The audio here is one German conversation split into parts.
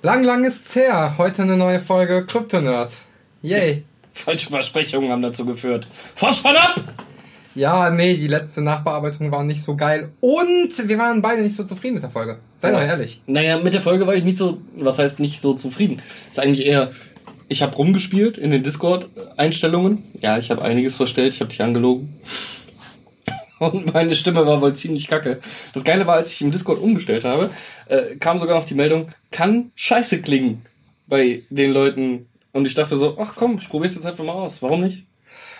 Lang, lang ist's her. Heute eine neue Folge Kryptonerd. Yay. Falsche Versprechungen haben dazu geführt. Phosphor ab! Ja, nee, die letzte Nachbearbeitung war nicht so geil. Und wir waren beide nicht so zufrieden mit der Folge. Sei doch ehrlich. Naja, mit der Folge war ich nicht so, was heißt nicht so zufrieden? Ist eigentlich eher, ich habe rumgespielt in den Discord-Einstellungen. Ja, ich habe einiges verstellt, ich habe dich angelogen. Und meine Stimme war wohl ziemlich kacke. Das Geile war, als ich im Discord umgestellt habe, äh, kam sogar noch die Meldung, kann scheiße klingen bei den Leuten. Und ich dachte so, ach komm, ich probier's jetzt einfach mal aus. Warum nicht?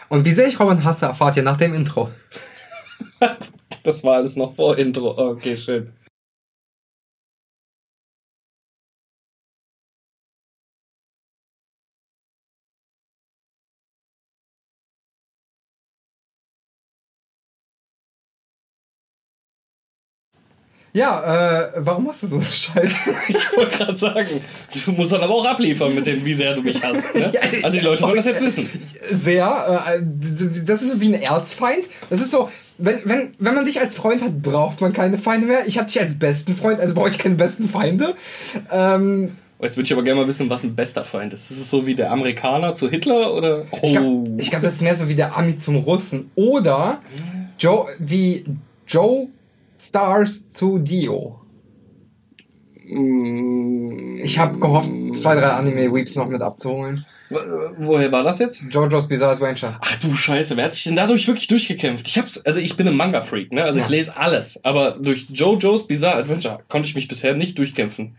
Und wie sehr ich Robin hasse, erfahrt ihr nach dem Intro. Das war alles noch vor Intro. Okay, schön. Ja, äh, warum machst du so eine Scheiße? Ich wollte gerade sagen, du musst dann aber auch abliefern mit dem, wie sehr du mich hast. Ne? Ja, Also die Leute wollen das jetzt wissen. Sehr, äh, das ist so wie ein Erzfeind. Das ist so, wenn, wenn, wenn man dich als Freund hat, braucht man keine Feinde mehr. Ich habe dich als besten Freund, also brauche ich keine besten Feinde. Ähm, Jetzt würde ich aber gerne mal wissen, was ein bester Feind ist. Ist es so wie der Amerikaner zu Hitler oder? Oh. Ich glaube, glaub, das ist mehr so wie der Ami zum Russen. Oder Joe, wie Joe Stars zu Dio. Mm, Ich habe gehofft, zwei, drei Anime-Weeps noch mit abzuholen. wo- Woher war das jetzt? JoJo's Bizarre Adventure. Ach du Scheiße, wer hat sich denn dadurch wirklich durchgekämpft? Ich hab's, also ich bin ein Manga-Freak, ne? Also ich lese alles. Aber durch JoJo's Bizarre Adventure konnte ich mich bisher nicht durchkämpfen.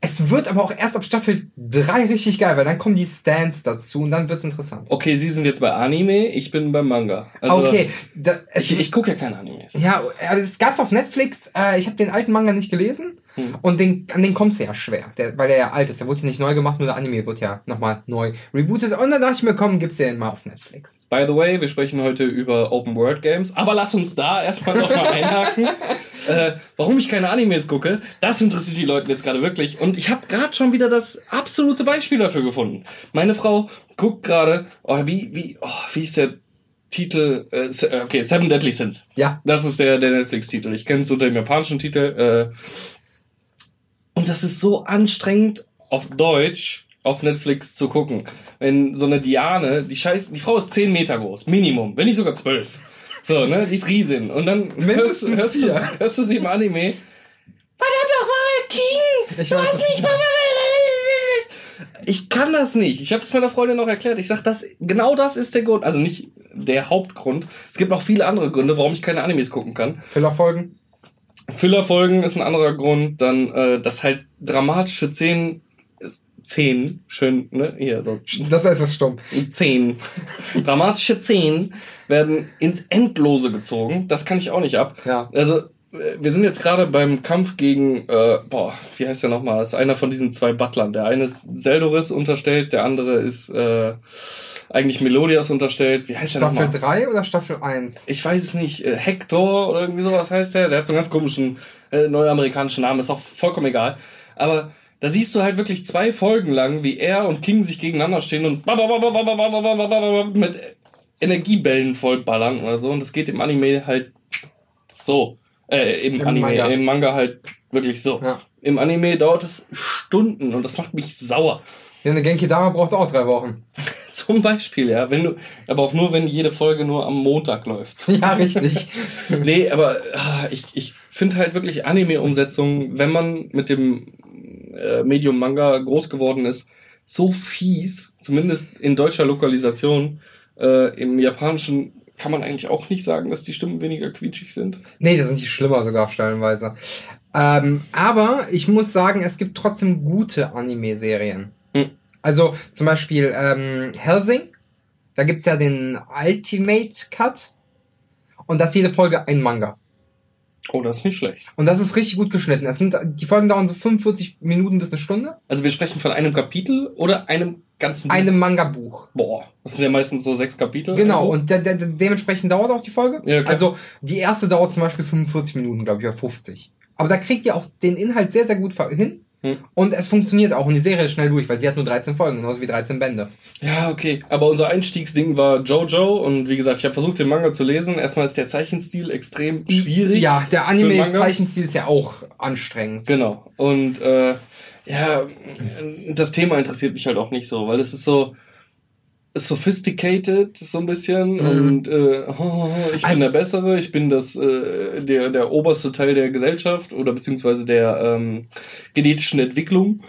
Es wird aber auch erst ab Staffel 3 richtig geil, weil dann kommen die Stands dazu und dann wird's interessant. Okay, Sie sind jetzt bei Anime, ich bin beim Manga. Also, okay, da, Ich, ich gucke ja keine Animes. ja, es gab's auf Netflix. Äh, ich habe den alten Manga nicht gelesen Hm. und den, an den kommst du ja schwer, der, weil der ja alt ist. Der wurde ja nicht neu gemacht, nur der Anime wird ja nochmal neu rebootet. Und dann dachte ich mir, komm, gib's den mal auf Netflix. By the way, wir sprechen heute über Open World Games, aber lass uns da erstmal nochmal einhaken. äh, warum ich keine Animes gucke, das interessiert die Leute jetzt gerade wirklich. Und ich habe gerade schon wieder das absolute Beispiel dafür gefunden. Meine Frau guckt gerade, oh, wie, wie, oh, wie ist der Titel? Äh, äh, okay, Seven Deadly Sins. Ja, Das ist der, der Netflix-Titel. Ich kenne es unter dem japanischen Titel. Äh, und das ist so anstrengend auf Deutsch auf Netflix zu gucken. Wenn so eine Diane, die Scheiß, die Frau ist 10 Meter groß, Minimum, wenn nicht sogar 12. So, ne, die ist Riesin. Und dann hörst, hörst, du, hörst du sie im Anime. Verdammt nochmal, King! Ich du hast mich nicht. Ich kann das nicht. Ich habe es meiner Freundin noch erklärt. Ich sag, das genau das ist der Grund. Also nicht der Hauptgrund. Es gibt noch viele andere Gründe, warum ich keine Animes gucken kann. Fillerfolgen. Fillerfolgen ist ein anderer Grund. Dann, äh, dass halt dramatische Szenen, Szenen, schön, ne, hier so, Das heißt es stumm. Szenen, dramatische Szenen werden ins Endlose gezogen. Das kann ich auch nicht ab. Ja. Also, wir sind jetzt gerade beim Kampf gegen, äh, boah, wie heißt der nochmal? Das ist einer von diesen zwei Butlern. Der eine ist Zeldoris unterstellt, der andere ist äh, eigentlich Melodias unterstellt. Wie heißt der Staffel nochmal? 3 oder Staffel 1? Ich weiß es nicht. Äh, Hector oder irgendwie sowas heißt der. Der hat so einen ganz komischen äh, neuamerikanischen Namen. Ist auch vollkommen egal. Aber da siehst du halt wirklich zwei Folgen lang, wie er und King sich gegeneinander stehen und mit Energiebällen vollballern oder so. Und das geht im Anime halt so. Äh, im, Im Anime, Manga. im Manga halt wirklich so. Ja. Im Anime dauert es Stunden und das macht mich sauer. Ja, eine Genki Dama braucht auch drei Wochen. Zum Beispiel, ja. Wenn du, aber auch nur, wenn jede Folge nur am Montag läuft. Ja, richtig. Nee, aber ah, ich, ich finde halt wirklich Anime-Umsetzungen, wenn man mit dem äh, Medium Manga groß geworden ist, so fies, zumindest in deutscher Lokalisation. Äh, Im Japanischen kann man eigentlich auch nicht sagen, dass die Stimmen weniger quietschig sind. Nee, da sind die schlimmer sogar stellenweise. Ähm, aber ich muss sagen, es gibt trotzdem gute Anime-Serien. Hm. Also zum Beispiel ähm, Helsing. Da gibt's ja den Ultimate Cut. Und das ist jede Folge ein Manga. Oh, das ist nicht schlecht. Und das ist richtig gut geschnitten. Es sind, die Folgen dauern so 45 Minuten bis eine Stunde. Also wir sprechen von einem Kapitel oder einem ganzen Buch? Einem Manga-Buch. Boah, das sind ja meistens so sechs Kapitel. Genau, und de de de dementsprechend dauert auch die Folge. Ja, klar. also die erste dauert zum Beispiel 45 Minuten, glaube ich, oder 50. Aber da kriegt ihr auch den Inhalt sehr, sehr gut hin. Hm. Und es funktioniert auch und die Serie ist schnell durch, weil sie hat nur 13 Folgen, genauso wie 13 Bände. Ja, okay. Aber unser Einstiegsding war Jojo und wie gesagt, ich habe versucht, den Manga zu lesen. Erstmal ist der Zeichenstil extrem schwierig. Ja, der. Anime-Zeichenstil ist ja auch anstrengend. Genau. Und äh, ja, das Thema interessiert mich halt auch nicht so, weil es ist so sophisticated so ein bisschen Mhm. und äh, oh, ich bin der Bessere, ich bin das äh, der der oberste Teil der Gesellschaft oder beziehungsweise der ähm, genetischen Entwicklung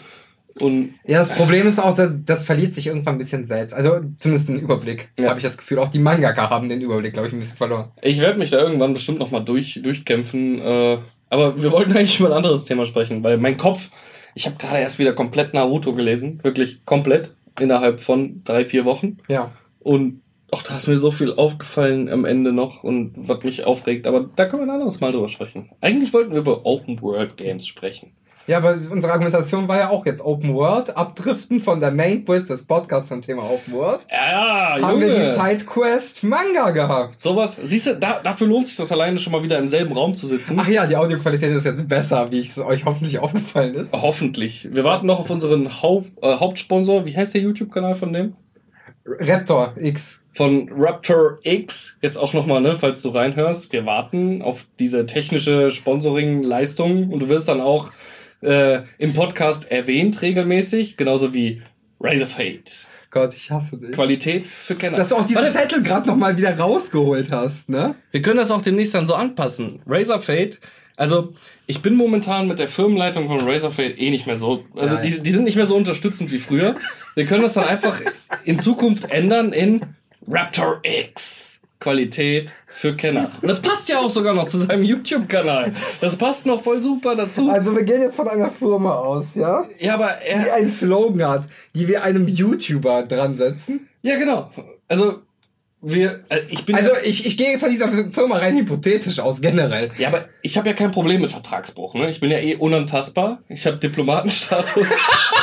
und Ja, das Problem ist auch, das, das verliert sich irgendwann ein bisschen selbst. Also zumindest den Überblick, Ja. habe ich das Gefühl. Auch die Mangaka haben den Überblick, glaube ich, ein bisschen verloren. ich werde mich da irgendwann bestimmt noch mal durch durchkämpfen. Äh, aber wir wollten eigentlich über ein anderes Thema sprechen, weil mein Kopf, ich habe gerade erst wieder komplett Naruto gelesen, wirklich komplett innerhalb von drei vier Wochen. Ja. Und auch da ist mir so viel aufgefallen am Ende noch und was mich aufregt. Aber da können wir ein anderes Mal drüber sprechen. Eigentlich wollten wir über Open World Games sprechen. Ja, aber unsere Argumentation war ja auch jetzt Open World, abdriften von der Main Quest des Podcasts zum Thema Open World. Ja, haben wir die Junge. Sidequest Manga gehabt. Sowas, siehst du, da, dafür lohnt sich das alleine schon mal wieder im selben Raum zu sitzen. Ach ja, die Audioqualität ist jetzt besser, wie es euch hoffentlich aufgefallen ist. Hoffentlich. Wir warten noch auf unseren Hau äh, Hauptsponsor. Wie heißt der YouTube-Kanal von dem? Raptor X. Von Raptor X. Jetzt auch nochmal, ne, falls du reinhörst. Wir warten auf diese technische Sponsoring-Leistung und du wirst dann auch äh, im Podcast erwähnt regelmäßig, genauso wie Razor Fate. Gott, ich hasse dich. Qualität für Kenner. Dass du auch diesen Warte, Zettel gerade nochmal wieder rausgeholt hast, ne? wir können das auch demnächst dann so anpassen. Razor Fate, also ich bin momentan mit der Firmenleitung von Razor Fate eh nicht mehr so, also Nein. die, die sind nicht mehr so unterstützend wie früher. Wir können das dann einfach in Zukunft ändern in Raptor X. Qualität für Kenner. Und das passt ja auch sogar noch zu seinem YouTube-Kanal. Das passt noch voll super dazu. Also wir gehen jetzt von einer Firma aus, ja? Ja, aber Die er, einen Slogan hat, die wir einem YouTuber dran setzen. ja genau. Also wir, äh, ich bin Also ich, ich gehe von dieser Firma rein hypothetisch aus, generell. Ja, aber ich habe ja kein Problem mit Vertragsbruch. Ne? Ich bin ja eh unantastbar. Ich habe Diplomatenstatus.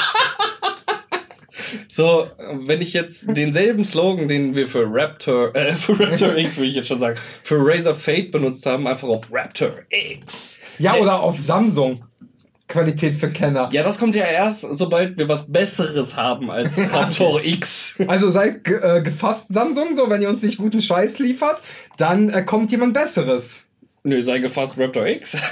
so, wenn ich jetzt denselben Slogan, den wir für Raptor, äh, für Raptor X, will ich jetzt schon sagen, für Razor Fate benutzt haben, einfach auf Raptor X. Ja, oder auf Samsung. Qualität für Kenner. Ja, das kommt ja erst, sobald wir was Besseres haben als Raptor X. Also seid ge äh, gefasst, Samsung, so wenn ihr uns nicht guten Scheiß liefert, dann äh, kommt jemand Besseres. Nö, sei gefasst Raptor X.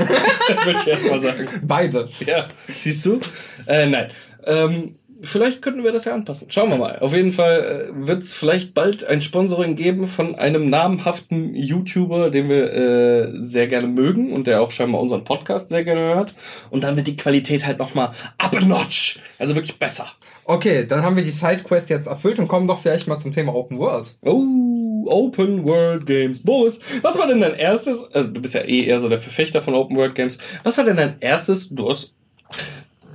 Würde ich erst mal sagen. Beide. Ja, siehst du? Äh, nein. Ähm, vielleicht könnten wir das ja anpassen. Schauen wir mal. Auf jeden Fall äh, wird es vielleicht bald ein Sponsoring geben von einem namhaften YouTuber, den wir äh, sehr gerne mögen und der auch scheinbar unseren Podcast sehr gerne hört. Und dann wird die Qualität halt nochmal up a notch. Also wirklich besser. Okay, dann haben wir die Sidequest jetzt erfüllt und kommen doch vielleicht mal zum Thema Open World. Oh, Open World Games. Boris, was war denn dein erstes, also du bist ja eh eher so der Verfechter von Open World Games, was war denn dein erstes, du hast,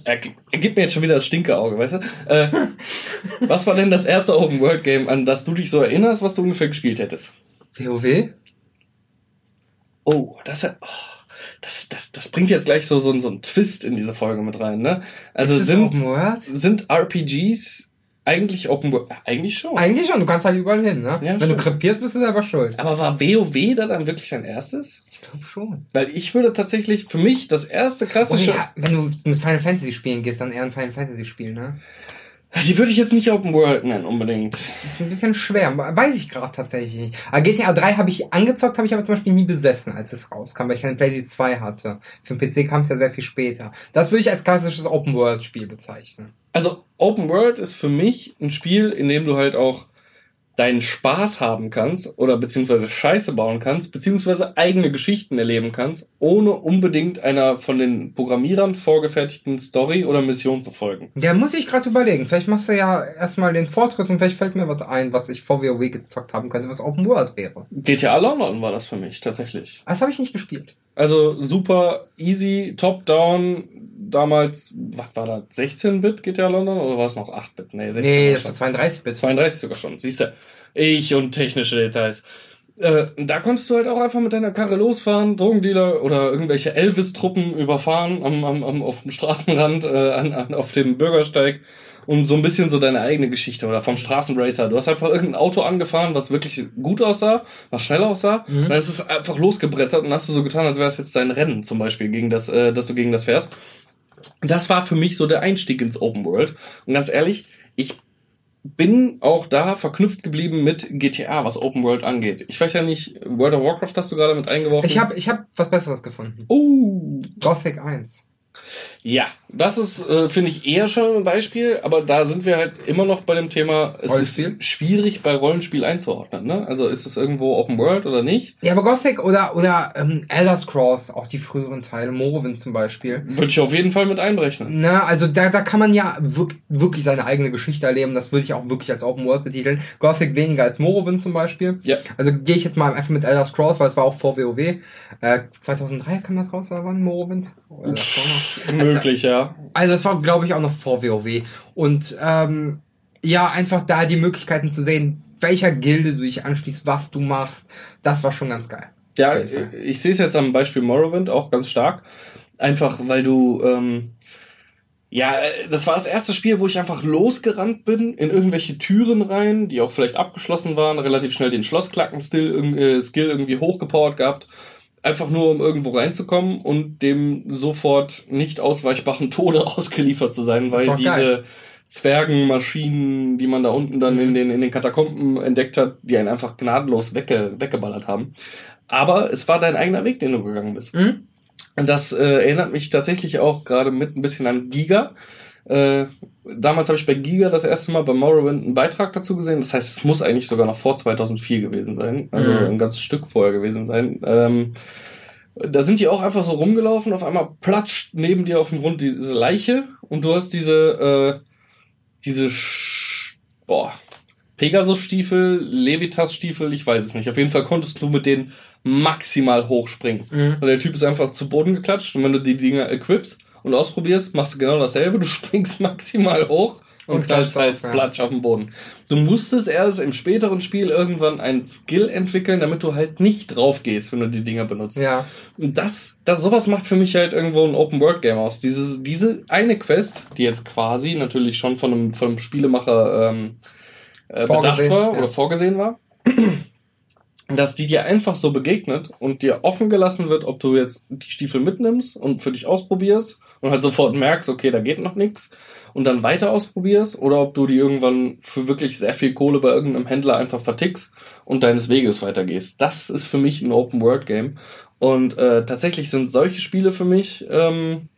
er, er gibt mir jetzt schon wieder das Stinkeauge, weißt du? Äh, was war denn das erste Open World Game, an das du dich so erinnerst, was du ungefähr gespielt hättest? WoW? Oh, das hat, oh, das, das, das bringt jetzt gleich so, so, so einen Twist in diese Folge mit rein, ne? Also sind, sind RPGs eigentlich Open World? Eigentlich schon. Eigentlich schon, du kannst halt überall hin, ne? Ja, Wenn du stimmt. krepierst, bist du selber schuld. Aber war WoW da dann wirklich dein erstes? Ich glaube schon. Weil ich würde tatsächlich für mich das erste Oh, klassische. ja, wenn du mit Final Fantasy spielen gehst, dann eher ein Final Fantasy Spiel, ne? Die würde ich jetzt nicht Open World nennen, unbedingt. Das ist ein bisschen schwer, weiß ich gerade tatsächlich nicht. Aber GTA 3 habe ich angezockt, habe ich aber zum Beispiel nie besessen, als es rauskam, weil ich keine PlayStation 2 hatte. Für den PC kam es ja sehr viel später. Das würde ich als klassisches Open-World-Spiel bezeichnen. Also, Open World ist für mich ein Spiel, in dem du halt auch deinen Spaß haben kannst oder beziehungsweise Scheiße bauen kannst, beziehungsweise eigene Geschichten erleben kannst, ohne unbedingt einer von den Programmierern vorgefertigten Story oder Mission zu folgen. Ja, muss ich gerade überlegen. Vielleicht machst du ja erstmal den Vortritt und vielleicht fällt mir was ein, was ich vor WoW gezockt haben könnte, was Open World wäre. GTA London war das für mich, tatsächlich. Das habe ich nicht gespielt. Also super easy, top-down, damals, was war das, 16-Bit GTA London oder war es noch 8-Bit? Nee, 16 Nee, das war 32 Bit. 32 sogar schon, siehst du. Ich und technische Details. Äh, da konntest du halt auch einfach mit deiner Karre losfahren, Drogendealer oder irgendwelche Elvis-Truppen überfahren am, am, am, auf dem Straßenrand, äh, an, an, auf dem Bürgersteig und so ein bisschen so deine eigene Geschichte oder vom Straßenracer. Du hast einfach irgendein Auto angefahren, was wirklich gut aussah, was schnell aussah. Mhm. Und dann ist es einfach losgebrettert und hast du so getan, als wäre es jetzt dein Rennen zum Beispiel, gegen das, äh, dass du gegen das fährst. Das war für mich so der Einstieg ins Open World. Und ganz ehrlich, ich bin auch da verknüpft geblieben mit GTA, was Open World angeht. Ich weiß ja nicht, World of Warcraft hast du gerade mit eingeworfen. Ich habe ich hab was Besseres gefunden. Oh. Gothic 1. Ja, das ist, äh, finde ich, eher schon ein Beispiel, aber da sind wir halt immer noch bei dem Thema, es Rollenspiel? ist schwierig bei Rollenspiel einzuordnen. Ne? Also ist es irgendwo Open World oder nicht? Ja, aber Gothic oder, oder ähm, Elder Scrolls, auch die früheren Teile, Morrowind zum Beispiel. Würde ich auf jeden Fall mit einberechnen. Na, also da, da kann man ja wirk wirklich seine eigene Geschichte erleben. Das würde ich auch wirklich als Open World betiteln. Gothic weniger als Morrowind zum Beispiel. Ja. Also gehe ich jetzt mal einfach mit Elder Scrolls, weil es war auch vor WoW. Äh, 2003 kam das raus, oder wann Morrowind? Oder noch? Möglich, ja. Also das war, glaube ich, auch noch vor WoW. Und ähm, ja, einfach da die Möglichkeiten zu sehen, welcher Gilde du dich anschließt, was du machst, das war schon ganz geil. Ja, Fall. ich sehe es jetzt am Beispiel Morrowind auch ganz stark. Einfach, weil du, ähm, ja, äh, das war das erste Spiel, wo ich einfach losgerannt bin in irgendwelche Türen rein, die auch vielleicht abgeschlossen waren, relativ schnell den Schlossklacken-Skill äh, irgendwie hochgepowert gehabt. Einfach nur, um irgendwo reinzukommen und dem sofort nicht ausweichbaren Tode ausgeliefert zu sein, weil diese geil. Zwergenmaschinen, die man da unten dann in Mhm. den, in den Katakomben entdeckt hat, die einen einfach gnadenlos wegge, weggeballert haben. Aber es war dein eigener Weg, den du gegangen bist. Mhm. Und das äh, erinnert mich tatsächlich auch gerade mit ein bisschen an Giga. Äh, damals habe ich bei Giga das erste Mal bei Morrowind einen Beitrag dazu gesehen. Das heißt, es muss eigentlich sogar noch vor 2004 gewesen sein. Also Mhm. ein ganzes Stück vorher gewesen sein. Ähm, da sind die auch einfach so rumgelaufen. Auf einmal platscht neben dir auf dem Grund diese Leiche und du hast diese, äh, diese, Sch boah, Pegasus-Stiefel, Levitas-Stiefel, ich weiß es nicht. Auf jeden Fall konntest du mit denen maximal hochspringen. Mhm. Und der Typ ist einfach zu Boden geklatscht. Und wenn du die Dinger equipst und ausprobierst, machst du genau dasselbe. Du springst maximal hoch und, Und knallst halt auf, ja. platsch auf den Boden. Du musstest erst im späteren Spiel irgendwann einen Skill entwickeln, damit du halt nicht drauf gehst, wenn du die Dinger benutzt. Ja. Und das, das, sowas macht für mich halt irgendwo ein Open-World-Game aus. Diese, diese eine Quest, die jetzt quasi natürlich schon von einem, von einem Spielemacher ähm, äh, bedacht war ja. oder vorgesehen war, dass die dir einfach so begegnet und dir offen gelassen wird, ob du jetzt die Stiefel mitnimmst und für dich ausprobierst und halt sofort merkst, okay, da geht noch nichts und dann weiter ausprobierst oder ob du die irgendwann für wirklich sehr viel Kohle bei irgendeinem Händler einfach vertickst und deines Weges weitergehst. Das ist für mich ein Open-World-Game und äh, tatsächlich sind solche Spiele für mich ähm,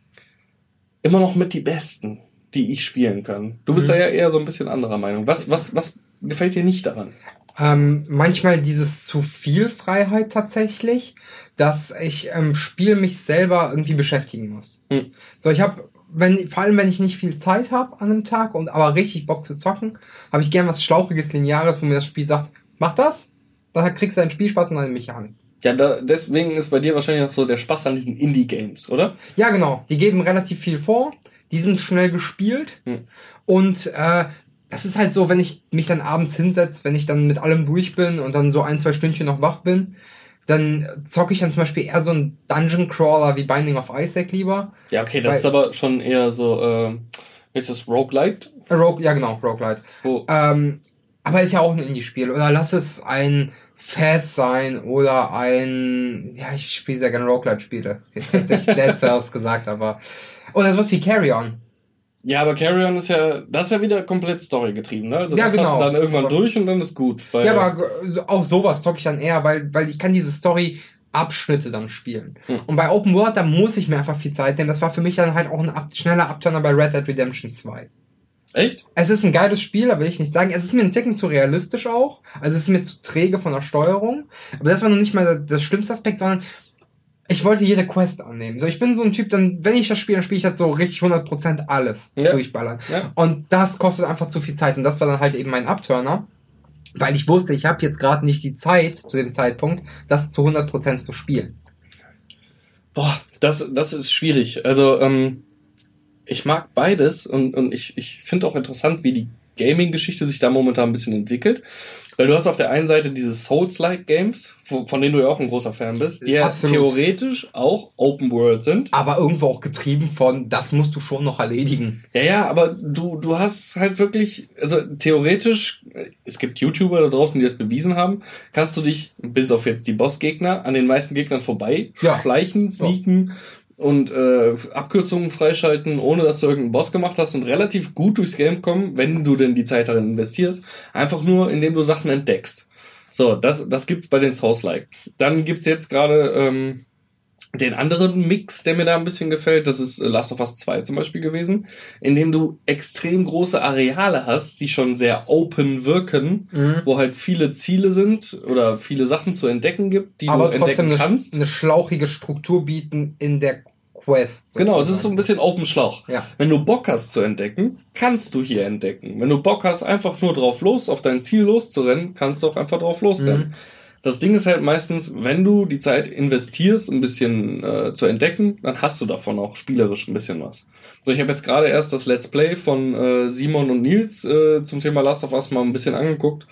immer noch mit die besten, die ich spielen kann. Du bist Mhm. da ja eher so ein bisschen anderer Meinung. Was, was, was gefällt dir nicht daran? Ähm, manchmal dieses zu viel Freiheit tatsächlich, dass ich im Spiel mich selber irgendwie beschäftigen muss. Hm. So, ich habe, wenn, vor allem wenn ich nicht viel Zeit habe an einem Tag und aber richtig Bock zu zocken, habe ich gern was Schlauchiges, Lineares, wo mir das Spiel sagt, mach das, dann kriegst du deinen Spielspaß und deine Mechanik. Ja, da, deswegen ist bei dir wahrscheinlich auch so der Spaß an diesen Indie-Games, oder? Ja, genau. Die geben relativ viel vor. Die sind schnell gespielt. Hm. Und äh, das ist halt so, wenn ich mich dann abends hinsetze, wenn ich dann mit allem durch bin und dann so ein, zwei Stündchen noch wach bin, dann zocke ich dann zum Beispiel eher so einen Dungeon Crawler wie Binding of Isaac lieber. Ja, okay, das ist aber schon eher so, äh, ist das Roguelite? Äh, Rogue, ja genau, Roguelite. Wo, Ähm, aber ist ja auch ein Indie-Spiel. Oder lass es ein Fast sein oder ein, ja, ich spiele sehr gerne Roguelite-Spiele. Jetzt hätte ich Dead Cells gesagt, aber, oder sowas wie Carry On. Ja, aber Carrion ist ja, das ist ja wieder komplett storygetrieben, ne? Also Ja, das hast genau. du dann irgendwann Aber- durch und dann ist gut. Ja, aber auch sowas zocke ich dann eher, weil, weil ich kann diese Story Abschnitte dann spielen. Hm. Und bei Open World, da muss ich mir einfach viel Zeit nehmen. Das war für mich dann halt auch ein ab schneller Abturner bei Red Dead Redemption 2. Echt? Es ist ein geiles Spiel, da will ich nicht sagen. Es ist mir ein Ticken zu realistisch auch. Also es ist mir zu träge von der Steuerung. Aber das war noch nicht mal das schlimmste Aspekt, sondern ich wollte jede Quest annehmen. So, ich bin so ein Typ, dann, wenn ich das spiele, dann spiele ich das so richtig 100% alles Ja. durchballern. Ja. Und das kostet einfach zu viel Zeit. Und das war dann halt eben mein Abturner. Weil ich wusste, ich habe jetzt gerade nicht die Zeit zu dem Zeitpunkt, das zu 100% zu spielen. Boah, das, das ist schwierig. Also, ähm, ich mag beides und, und ich, ich finde auch interessant, wie die Gaming-Geschichte sich da momentan ein bisschen entwickelt. Weil du hast auf der einen Seite diese Souls-like Games, von denen du ja auch ein großer Fan bist, die ja theoretisch auch Open World sind. Aber irgendwo auch getrieben von, das musst du schon noch erledigen. Ja, ja, aber du, du hast halt wirklich, also theoretisch, es gibt YouTuber da draußen, die das bewiesen haben, kannst du dich, bis auf jetzt die Bossgegner, an den meisten Gegnern vorbei Ja. schleichen, sneaken und äh, Abkürzungen freischalten, ohne dass du irgendeinen Boss gemacht hast und relativ gut durchs Game kommen, wenn du denn die Zeit darin investierst. Einfach nur, indem du Sachen entdeckst. So, das, das gibt's bei den Souls-like. Dann gibt's jetzt gerade ähm, den anderen Mix, der mir da ein bisschen gefällt, das ist Last of Us 2 zum Beispiel gewesen, in dem du extrem große Areale hast, die schon sehr open wirken, Mhm. wo halt viele Ziele sind oder viele Sachen zu entdecken gibt, die Aber du entdecken eine, kannst. eine schlauchige Struktur bieten in der Quest. Genau, es ist so sozusagen. ein bisschen Open Schlauch. Ja. Wenn du Bock hast zu entdecken, kannst du hier entdecken. Wenn du Bock hast, einfach nur drauf los, auf dein Ziel loszurennen, kannst du auch einfach drauf losrennen. Mhm. Das Ding ist halt meistens, wenn du die Zeit investierst, ein bisschen äh, zu entdecken, dann hast du davon auch spielerisch ein bisschen was. So, ich habe jetzt gerade erst das Let's Play von äh, Simon und Nils äh, zum Thema Last of Us mal ein bisschen angeguckt.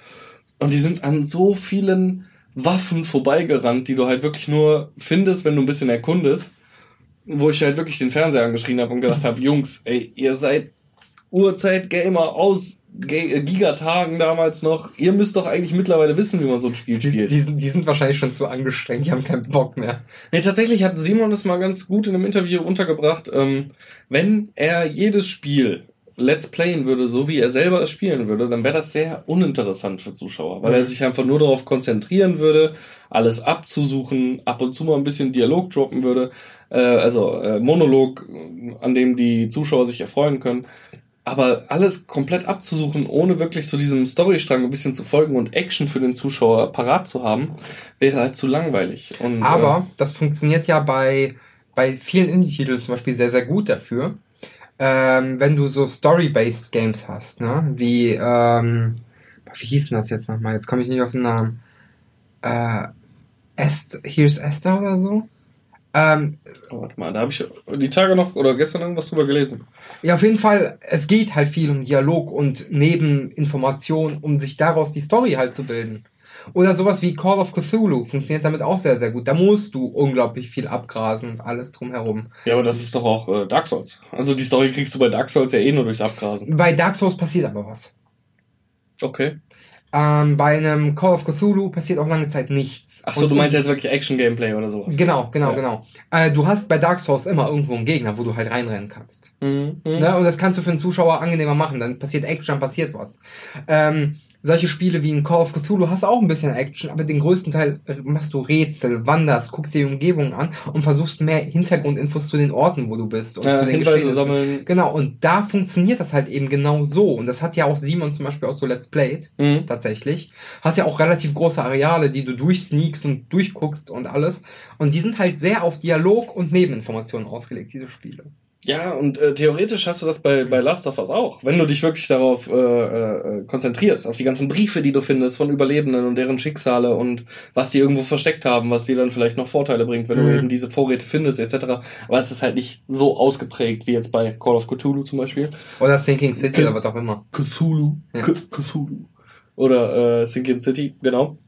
Und die sind an so vielen Waffen vorbeigerannt, die du halt wirklich nur findest, wenn du ein bisschen erkundest. Wo ich halt wirklich den Fernseher angeschrien habe und gedacht habe, Jungs, ey, ihr seid Urzeit-Gamer aus äh, Gigatagen damals noch. Ihr müsst doch eigentlich mittlerweile wissen, wie man so ein Spiel Die, spielt. die, sind, die sind wahrscheinlich schon zu angestrengt, die haben keinen Bock mehr. Nee, tatsächlich hat Simon es mal ganz gut in einem Interview untergebracht. Ähm, wenn er jedes Spiel Let's Playen würde, so wie er selber es spielen würde, dann wäre das sehr uninteressant für Zuschauer, weil Mhm. er sich einfach nur darauf konzentrieren würde, alles abzusuchen, ab und zu mal ein bisschen Dialog droppen würde, äh, also äh, Monolog, äh, an dem die Zuschauer sich erfreuen können. Aber alles komplett abzusuchen, ohne wirklich so diesem Storystrang ein bisschen zu folgen und Action für den Zuschauer parat zu haben, wäre halt zu langweilig. Und, äh, Aber das funktioniert ja bei, bei vielen Indie-Titeln zum Beispiel sehr, sehr gut dafür. Ähm, wenn du so Story-based Games hast, ne? Wie, ähm, wie hieß denn das jetzt nochmal? Jetzt komme ich nicht auf den Namen. Äh, Est Here's Esther oder so? Ähm, Oh, warte mal, da habe ich die Tage noch oder gestern irgendwas drüber gelesen. ja, auf jeden Fall, es geht halt viel um Dialog und Nebeninformation, um sich daraus die Story halt zu bilden. Oder sowas wie Call of Cthulhu funktioniert damit auch sehr, sehr gut. Da musst du unglaublich viel abgrasen und alles drumherum. Ja, aber das ist doch auch äh, Dark Souls. Also die Story kriegst du bei Dark Souls ja eh nur durchs Abgrasen. Bei Dark Souls passiert aber was. Okay. Ähm, bei einem Call of Cthulhu passiert auch lange Zeit nichts. Ach so, Und- du meinst jetzt wirklich Action-Gameplay oder sowas? Genau, genau, Ja. genau. Äh, du hast bei Dark Souls immer irgendwo einen Gegner, wo du halt reinrennen kannst. Mhm. mhm. Ne? Und das kannst du für den Zuschauer angenehmer machen. Dann passiert Action, dann passiert was. Ähm, solche Spiele wie ein Call of Cthulhu hast auch ein bisschen Action, aber den größten Teil machst du Rätsel, wanderst, guckst dir die Umgebung an und versuchst mehr Hintergrundinfos zu den Orten, wo du bist. Und Ja, zu den Hinweise sammeln. Genau, und da funktioniert das halt eben genau so. Und das hat ja auch Simon zum Beispiel auch so Let's Played, Mhm. tatsächlich. Hast ja auch relativ große Areale, die du durchsneakst und durchguckst und alles. Und die sind halt sehr auf Dialog und Nebeninformationen ausgelegt, diese Spiele. Ja, und äh, theoretisch hast du das bei, bei Last of Us auch. Wenn du dich wirklich darauf äh, äh, konzentrierst, auf die ganzen Briefe, die du findest von Überlebenden und deren Schicksale und was die irgendwo versteckt haben, was dir dann vielleicht noch Vorteile bringt, wenn Mhm. du eben diese Vorräte findest, etc. Aber es ist halt nicht so ausgeprägt wie jetzt bei Call of Cthulhu zum Beispiel. Oder Sinking City oder was auch immer. Cthulhu. Ja. Cthulhu. Oder äh, Sinking City, genau.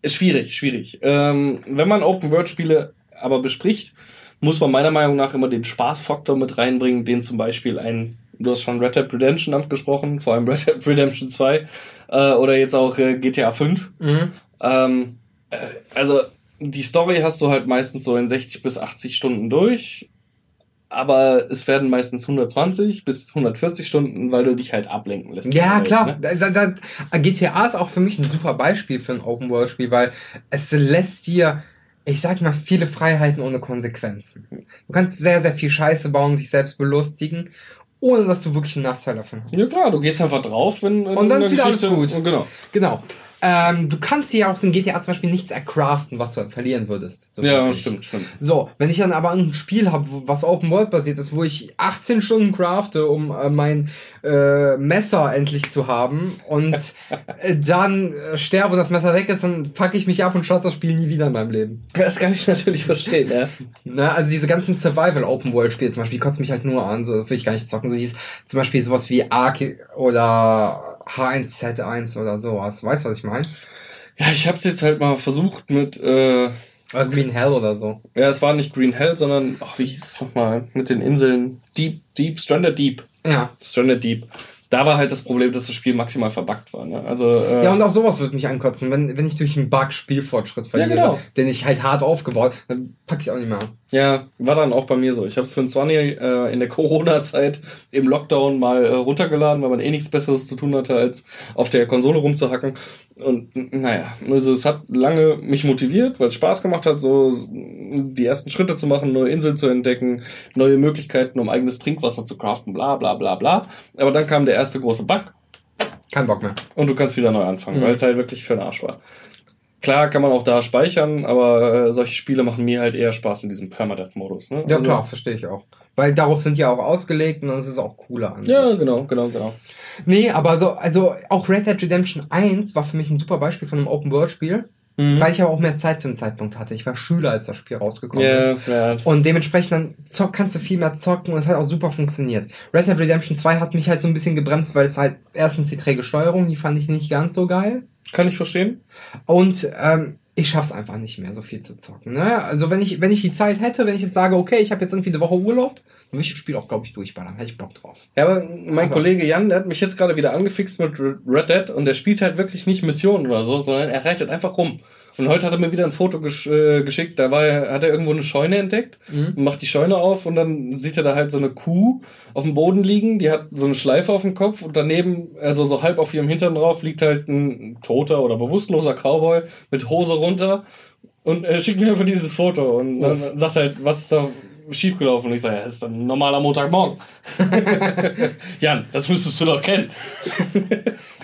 Ist schwierig, schwierig. Ähm, wenn man Open-World-Spiele aber bespricht, muss man meiner Meinung nach immer den Spaßfaktor mit reinbringen, den zum Beispiel ein, du hast schon Red Dead Redemption angesprochen, vor allem Red Dead Redemption 2 äh, oder jetzt auch äh, GTA 5. Mhm. Ähm, äh, also die Story hast du halt meistens so in 60 bis 80 Stunden durch, aber es werden meistens 120 bis 140 Stunden, weil du dich halt ablenken lässt. Ja, Halt, klar. ne? Da, da, GTA ist auch für mich ein super Beispiel für ein Open-World-Spiel, weil es lässt dir, ich sag mal, viele Freiheiten ohne Konsequenzen. Du kannst sehr, sehr viel Scheiße bauen, sich selbst belustigen, ohne dass du wirklich einen Nachteil davon hast. Ja klar, du gehst einfach drauf, wenn wenn Und dann ist wieder alles Geschichte- gut. Genau. Genau. Ähm, du kannst ja auch in GTA zum Beispiel nichts ercraften, was du halt verlieren würdest. So Ja, stimmt, stimmt. So, wenn ich dann aber ein Spiel habe, was Open World basiert ist, wo ich 18 Stunden crafte, um äh, mein äh, Messer endlich zu haben und äh, dann äh, sterbe und das Messer weg ist, dann fuck ich mich ab und starte das Spiel nie wieder in meinem Leben. Das kann ich natürlich verstehen, ja. Ne? Also diese ganzen Survival Open World Spiele zum Beispiel, die kotzen mich halt nur an, so will ich gar nicht zocken. So hieß zum Beispiel sowas wie Ark oder H1Z1 oder sowas. Weißt du, was ich meine? Ja, ich hab's jetzt halt mal versucht mit, äh, Oder Green Hell oder so. ja, es war nicht Green Hell, sondern, ach, wie hieß es nochmal, mit den Inseln, Deep, Deep, Stranded Deep. Ja. Stranded Deep. da war halt das Problem, dass das Spiel maximal verbuggt war. Ne? Also, äh, Ja, und auch sowas würde mich ankotzen, wenn, wenn ich durch einen Bug Spielfortschritt verliere, genau. den ich halt hart aufgebaut, dann pack ich auch nicht mehr an. Ja, war dann auch bei mir so. Ich habe es für ein 20 äh, in der Corona-Zeit im Lockdown mal äh, runtergeladen, weil man eh nichts Besseres zu tun hatte, als auf der Konsole rumzuhacken. Und naja, also es hat lange mich motiviert, weil es Spaß gemacht hat, so die ersten Schritte zu machen, neue Inseln zu entdecken, neue Möglichkeiten, um eigenes Trinkwasser zu craften, bla bla bla bla. Aber dann kam der erste große Bug Kein Bock mehr. und du kannst wieder neu anfangen, Mhm. weil es halt wirklich für den Arsch war. Klar kann man auch da speichern, aber äh, solche Spiele machen mir halt eher Spaß in diesem Permadeath-Modus. Ne? Ja, Also- klar, verstehe ich auch. Weil darauf sind die auch ausgelegt und dann ist es auch cooler an Ja, sich. genau, genau, genau. Nee, aber so, also auch Red Dead Redemption 1 war für mich ein super Beispiel von einem Open-World-Spiel, Mhm. weil ich aber auch mehr Zeit zu dem Zeitpunkt hatte. Ich war Schüler, als das Spiel rausgekommen ist. Ja, ja. Und dementsprechend dann zock, kannst du viel mehr zocken und es hat auch super funktioniert. Red Dead Redemption 2 hat mich halt so ein bisschen gebremst, weil es halt erstens die träge Steuerung, die fand ich nicht ganz so geil. Kann ich verstehen. Und ähm, ich schaff's einfach nicht mehr, so viel zu zocken. Ne? Also wenn ich, wenn ich die Zeit hätte, wenn ich jetzt sage, okay, ich habe jetzt irgendwie eine Woche Urlaub, dann würde ich das Spiel auch, glaube ich, durchballern. Hätte ich Bock drauf. Ja, aber mein Aber- Kollege Jan, der hat mich jetzt gerade wieder angefixt mit Red Dead und der spielt halt wirklich nicht Missionen oder so, sondern er reitet einfach rum. Und heute hat er mir wieder ein Foto gesch äh, geschickt, da war er, hat er irgendwo eine Scheune entdeckt Mhm. und macht die Scheune auf und dann sieht er da halt so eine Kuh auf dem Boden liegen, die hat so eine Schleife auf dem Kopf und daneben, also so halb auf ihrem Hintern drauf, liegt halt ein toter oder bewusstloser Cowboy mit Hose runter. Und er schickt mir einfach dieses Foto und dann sagt halt, was ist da schiefgelaufen? Und ich sage, ja, das ist ein normaler Montagmorgen. Jan, das müsstest du doch kennen.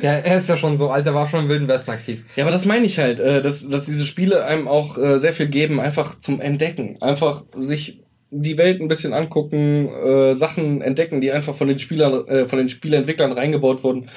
Ja, er ist ja schon so alt, er war schon im Wilden Westen aktiv. Ja, aber das meine ich halt, äh, dass, dass diese Spiele einem auch äh, sehr viel geben, einfach zum Entdecken. Einfach sich die Welt ein bisschen angucken, äh, Sachen entdecken, die einfach von den Spielern, äh, von den Spieleentwicklern reingebaut wurden,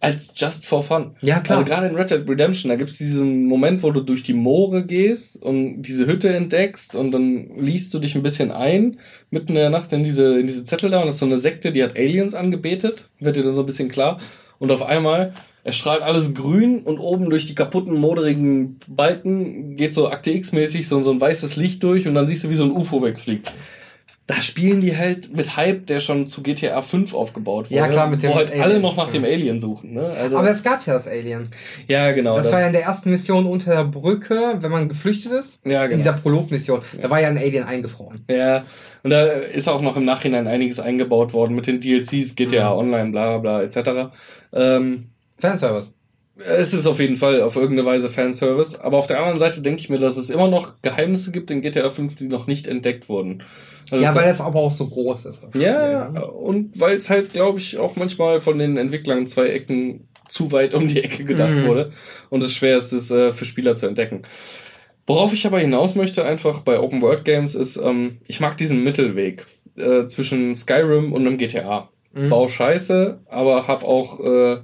als just for fun. Ja, klar. Also gerade in Red Dead Redemption, da gibt's diesen Moment, wo du durch die Moore gehst und diese Hütte entdeckst und dann liest du dich ein bisschen ein, mitten in der Nacht in diese, in diese Zettel da und das ist so eine Sekte, die hat Aliens angebetet, wird dir dann so ein bisschen klar. Und auf einmal erstrahlt alles grün und oben durch die kaputten, moderigen Balken geht so Akte X-mäßig so, so ein weißes Licht durch und dann siehst du, wie so ein UFO wegfliegt. Da spielen die halt mit Hype, der schon zu GTA 5 aufgebaut wurde. Ja, klar, mit dem Wo halt Alien, alle noch nach ja. dem Alien suchen. Ne? Also, Aber es gab ja das Alien. ja, genau. Das da- war ja in der ersten Mission unter der Brücke, wenn man geflüchtet ist. Ja, In genau. dieser Prolog-Mission. Da war ja ein Alien eingefroren. Ja, und da ist auch noch im Nachhinein einiges eingebaut worden mit den DLCs, GTA Mhm. Online, bla bla etc. Ähm, Fanservice. es ist auf jeden Fall auf irgendeine Weise Fanservice, aber auf der anderen Seite denke ich mir, dass es immer noch Geheimnisse gibt in GTA 5, die noch nicht entdeckt wurden. Also Ja, es- weil das aber auch so groß ist. ja, ne? und weil es halt, glaube ich, auch manchmal von den Entwicklern zwei Ecken zu weit um die Ecke gedacht Mhm. wurde und es schwer ist, es äh, für Spieler zu entdecken. Worauf ich aber hinaus möchte, einfach bei Open World Games, ist, ähm, ich mag diesen Mittelweg äh, zwischen Skyrim und einem GTA. Mhm. Bau Scheiße, aber hab auch äh,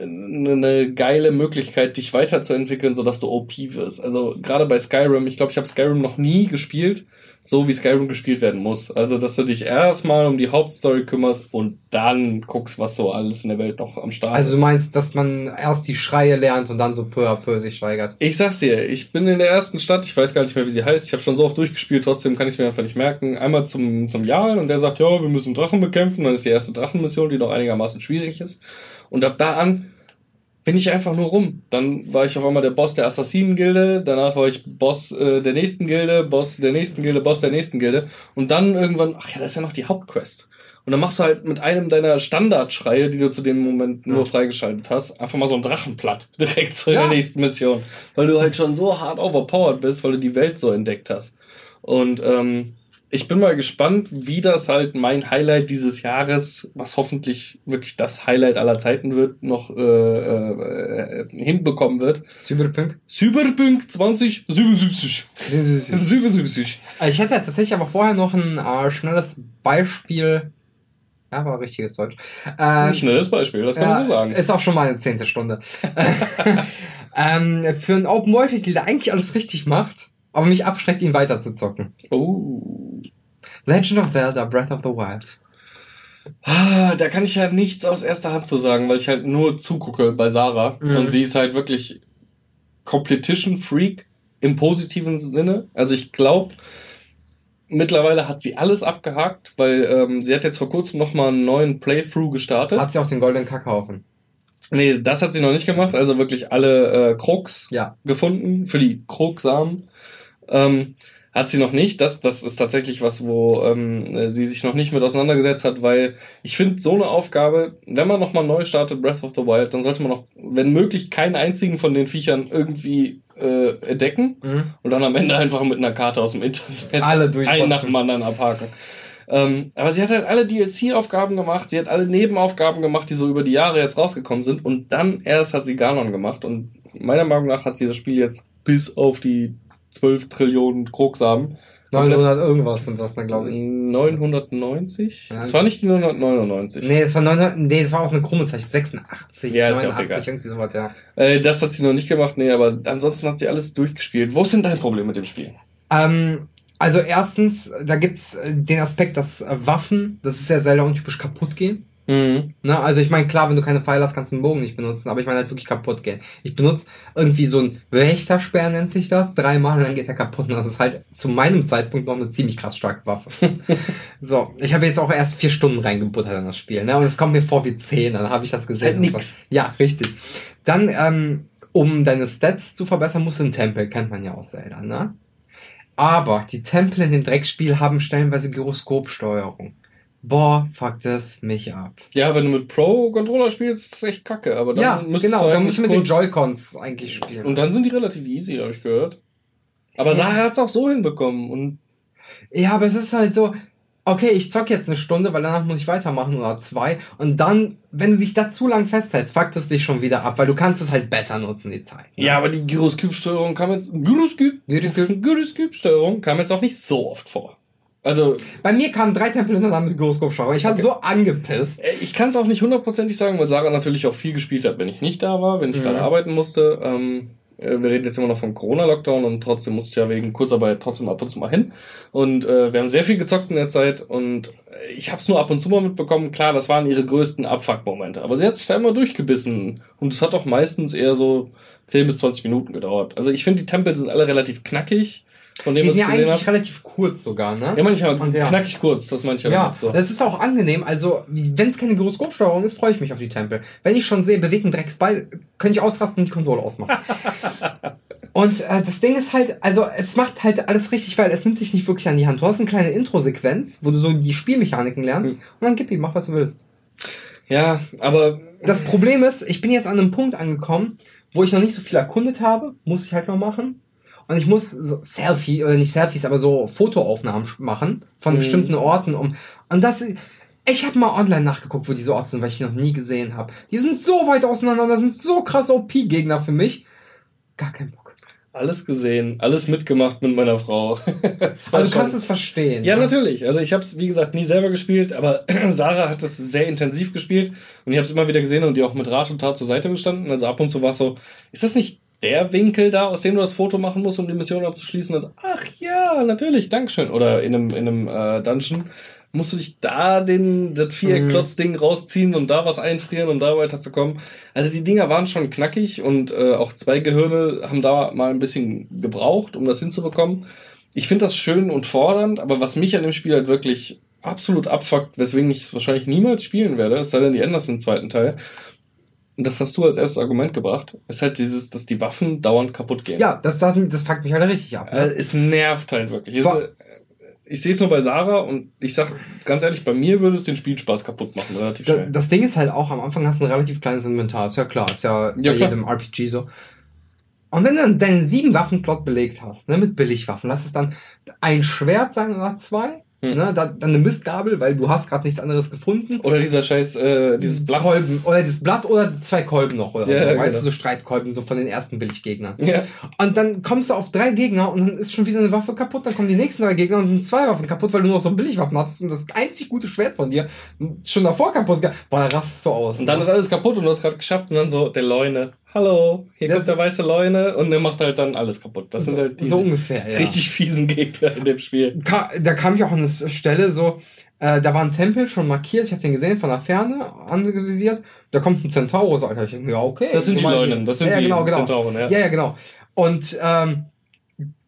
eine geile Möglichkeit, dich weiterzuentwickeln, sodass du OP wirst. Also gerade bei Skyrim, ich glaube, ich habe Skyrim noch nie gespielt, so wie Skyrim gespielt werden muss. Also, dass du dich erstmal um die Hauptstory kümmerst und dann guckst, was so alles in der Welt noch am Start Also ist. du meinst, dass man erst die Schreie lernt und dann so peu à peu sich steigert. Ich sag's dir, ich bin in der ersten Stadt, ich weiß gar nicht mehr, wie sie heißt. Ich habe schon so oft durchgespielt, trotzdem kann ich mir einfach nicht merken. Einmal zum, zum Jarl und der sagt, ja, wir müssen Drachen bekämpfen. Dann ist die erste Drachenmission, die noch einigermaßen schwierig ist. Und ab da an bin ich einfach nur rum. Dann war ich auf einmal der Boss der Assassinen-Gilde, danach war ich Boss äh, der nächsten Gilde, Boss der nächsten Gilde, Boss der nächsten Gilde. Und dann irgendwann, ach ja, das ist ja noch die Hauptquest. Und dann machst du halt mit einem deiner Standardschreie, die du zu dem Moment nur Ja. freigeschaltet hast, einfach mal so einen Drachen platt. Direkt zu Ja. der nächsten Mission. Weil du halt schon so hart overpowered bist, weil du die Welt so entdeckt hast. Und ähm, ich bin mal gespannt, wie das halt mein Highlight dieses Jahres, was hoffentlich wirklich das Highlight aller Zeiten wird, noch äh, äh, hinbekommen wird. Cyberpunk? Cyberpunk 2077. 77. Also ich hätte tatsächlich aber vorher noch ein äh, schnelles Beispiel. Ja, war richtiges Deutsch. Ein Ähm, schnelles Beispiel, das kann man so sagen. Ist auch schon mal eine zehnte Stunde. ähm, für einen Open World Titel, der eigentlich alles richtig macht, aber mich abschreckt, ihn weiter zu zocken. Oh. Legend of Zelda Breath of the Wild. Ah, Da kann ich ja nichts aus erster Hand zu sagen, weil ich halt nur zugucke bei Sarah. Mhm. Und sie ist halt wirklich Competition Freak im positiven Sinne. Also ich glaube, mittlerweile hat sie alles abgehakt, weil ähm, sie hat jetzt vor kurzem nochmal einen neuen Playthrough gestartet. Hat sie auch den goldenen Kackhaufen? Nee, das hat sie noch nicht gemacht. Also wirklich alle äh, Krux Ja. gefunden für die Krugsamen. Ähm, hat sie noch nicht. Das, das ist tatsächlich was, wo ähm, äh, sie sich noch nicht mit auseinandergesetzt hat, weil ich finde, so eine Aufgabe, wenn man nochmal neu startet, Breath of the Wild, dann sollte man auch, wenn möglich, keinen einzigen von den Viechern irgendwie äh, entdecken Mhm. und dann am Ende einfach mit einer Karte aus dem Internet Alle einen nach dem anderen abhaken. Ähm, aber sie hat halt alle DLC-Aufgaben gemacht, sie hat alle Nebenaufgaben gemacht, die so über die Jahre jetzt rausgekommen sind und dann erst hat sie Ganon gemacht und meiner Meinung nach hat sie das Spiel jetzt bis auf die 12 Trillionen Krogsamen 900 irgendwas sind das dann, glaube ich. 990? Ja. Das war nicht die 999. Nee, es war 900, nee, es war auch eine krumme Zahl. 86, Ja, ist ja 89, irgendwie sowas, ja. Äh, das hat sie noch nicht gemacht, nee, aber ansonsten hat sie alles durchgespielt. Wo ist denn dein Problem mit dem Spiel? Ähm, also erstens, da gibt's äh, den Aspekt, dass Waffen, das ist ja sehr untypisch kaputt gehen. Mhm. Ne? Also ich meine, klar, wenn du keine Pfeile hast, kannst du den Bogen nicht benutzen, aber ich meine halt wirklich kaputt gehen. Ich benutze irgendwie so ein Wächtersperr, nennt sich das, dreimal und dann geht er kaputt. Und das ist halt zu meinem Zeitpunkt noch eine ziemlich krass starke Waffe. so, ich habe jetzt auch erst vier Stunden reingebuttert in das Spiel, ne? Und es kommt mir vor wie zehn, dann habe ich das gesehen. Halt nix. Ja, richtig. Dann, ähm, um deine Stats zu verbessern, musst du einen Tempel, kennt man ja aus Zelda, ne? Aber die Tempel in dem Dreckspiel haben stellenweise Gyroskopsteuerung. Boah, fuckt es mich ab. Ja, wenn du mit Pro-Controller spielst, ist es echt kacke, aber dann ja, müsstest genau, du dann musst du mit den Joy-Cons eigentlich spielen. Und dann sind die relativ easy, habe ich gehört. Aber Ja. Sarah hat's auch so hinbekommen. Und ja, aber es ist halt so, okay, ich zock jetzt eine Stunde, weil danach muss ich weitermachen oder zwei. Und dann, wenn du dich da zu lang festhältst, fuckt es dich schon wieder ab, weil du kannst es halt besser nutzen, die Zeit. ne? ja, aber die Gyroskop-Steuerung kam jetzt. Gyroskop? Gyroskop. Gyroskop-Steuerung kam jetzt auch nicht so oft vor. Also, Bei mir kamen drei Tempel hintereinander mit Gyroskopsteuerung. Ich war Okay. so angepisst. äh, ich kann es auch nicht hundertprozentig sagen, weil Sarah natürlich auch viel gespielt hat, wenn ich nicht da war, wenn ich Mhm. gerade arbeiten musste. Ähm, äh, wir reden jetzt immer noch vom Corona-Lockdown und trotzdem musste ich ja wegen Kurzarbeit trotzdem ab und zu mal hin. Und äh, wir haben sehr viel gezockt in der Zeit und äh, ich habe es nur ab und zu mal mitbekommen. Klar, das waren ihre größten Abfuck-Momente. Aber sie hat sich da immer durchgebissen. Und es hat auch meistens eher so 10 bis 20 Minuten gedauert. Also ich finde, die Tempel sind alle relativ knackig, von dem, Die sind ja eigentlich habe. relativ kurz sogar, ne? Ja, manchmal Und ja. knackig kurz, das meine ich ja so. das ist auch angenehm. Also, wenn es keine Gyroskopsteuerung ist, freue ich mich auf die Tempel. Wenn ich schon sehe, bewegt ein Drecksball, könnte ich ausrasten und die Konsole ausmachen. und äh, das Ding ist halt, also es macht halt alles richtig, weil es nimmt sich nicht wirklich an die Hand. Du hast eine kleine Intro-Sequenz, wo du so die Spielmechaniken lernst Mhm. und dann gib ihm, mach was du willst. Ja, aber Das Problem ist, ich bin jetzt an einem Punkt angekommen, wo ich noch nicht so viel erkundet habe, muss ich halt mal machen. Und ich muss so Selfie, oder nicht Selfies, aber so Fotoaufnahmen machen von Mhm. bestimmten Orten. Um, und das, ich habe mal online nachgeguckt, wo diese Orte sind, weil ich die noch nie gesehen habe. Die sind so weit auseinander, das sind so krass OP-Gegner für mich. Gar kein Bock. alles gesehen, alles mitgemacht mit meiner Frau. Also du kannst es verstehen. Ja, ne? natürlich. Also ich habe es, wie gesagt, nie selber gespielt, aber Sarah hat es sehr intensiv gespielt und ich habe es immer wieder gesehen und die auch mit Rat und Tat zur Seite gestanden. Also ab und zu war es so, ist das nicht der Winkel da, aus dem du das Foto machen musst, um die Mission abzuschließen? Also, ach ja, natürlich, Dankeschön. Oder in einem, in einem äh, Dungeon musst du dich da den, das Mhm. Viereck-Klotz-Ding rausziehen und da was einfrieren, um da weiterzukommen. Also die Dinger waren schon knackig und äh, auch zwei Gehirne haben da mal ein bisschen gebraucht, um das hinzubekommen. Ich finde das schön und fordernd, aber was mich an dem Spiel halt wirklich absolut abfuckt, weswegen ich es wahrscheinlich niemals spielen werde, es sei denn, die ändern es im zweiten Teil, und das hast du als erstes Argument gebracht, ist halt dieses, dass die Waffen dauernd kaputt gehen. Ja, das, das, das fuckt mich halt richtig ab. Ne? es nervt halt wirklich. Es, Wa- äh, ich sehe es nur bei Sarah und ich sag ganz ehrlich, bei mir würde es den Spielspaß kaputt machen, relativ schnell. das Ding ist halt auch, am Anfang hast du ein relativ kleines Inventar. Ist ja klar, ist ja, bei klar. jedem RPG so. Und wenn du dann deinen sieben Waffenslot belegt hast, ne, mit Billigwaffen, lass es dann ein Schwert sein oder zwei, Hm. ne, dann, dann eine Mistgabel, weil du hast gerade nichts anderes gefunden. Oder dieser scheiß, äh, dieses Blatt. Kolben, oder das Blatt oder zwei Kolben noch, oder Ja, so, weißt genau. du, so Streitkolben, so von den ersten Billiggegnern. Ja. Und dann kommst du auf drei Gegner und dann ist schon wieder eine Waffe kaputt, dann kommen die nächsten drei Gegner und sind zwei Waffen kaputt, weil du nur so Billigwaffen hattest und das einzig gute Schwert von dir schon davor kaputt Boah, da rastest du aus. Und dann ne? ist alles kaputt und du hast gerade geschafft und dann so der Leune. Hallo, hier Das- kommt der weiße Leune und der macht halt dann alles kaputt. Das sind halt die so ungefähr, ja. richtig fiesen Gegner in dem Spiel. Ka da kam ich auch an eine Stelle so, äh, da war ein Tempel schon markiert, ich habe den gesehen von der Ferne, angevisiert. Da kommt ein Centaurus, Alter. Ich denke ja, okay. Das sind die so Leunen, das sind ja, die genau, genau. Zentauren, ja. Ja, ja, genau. Und ähm,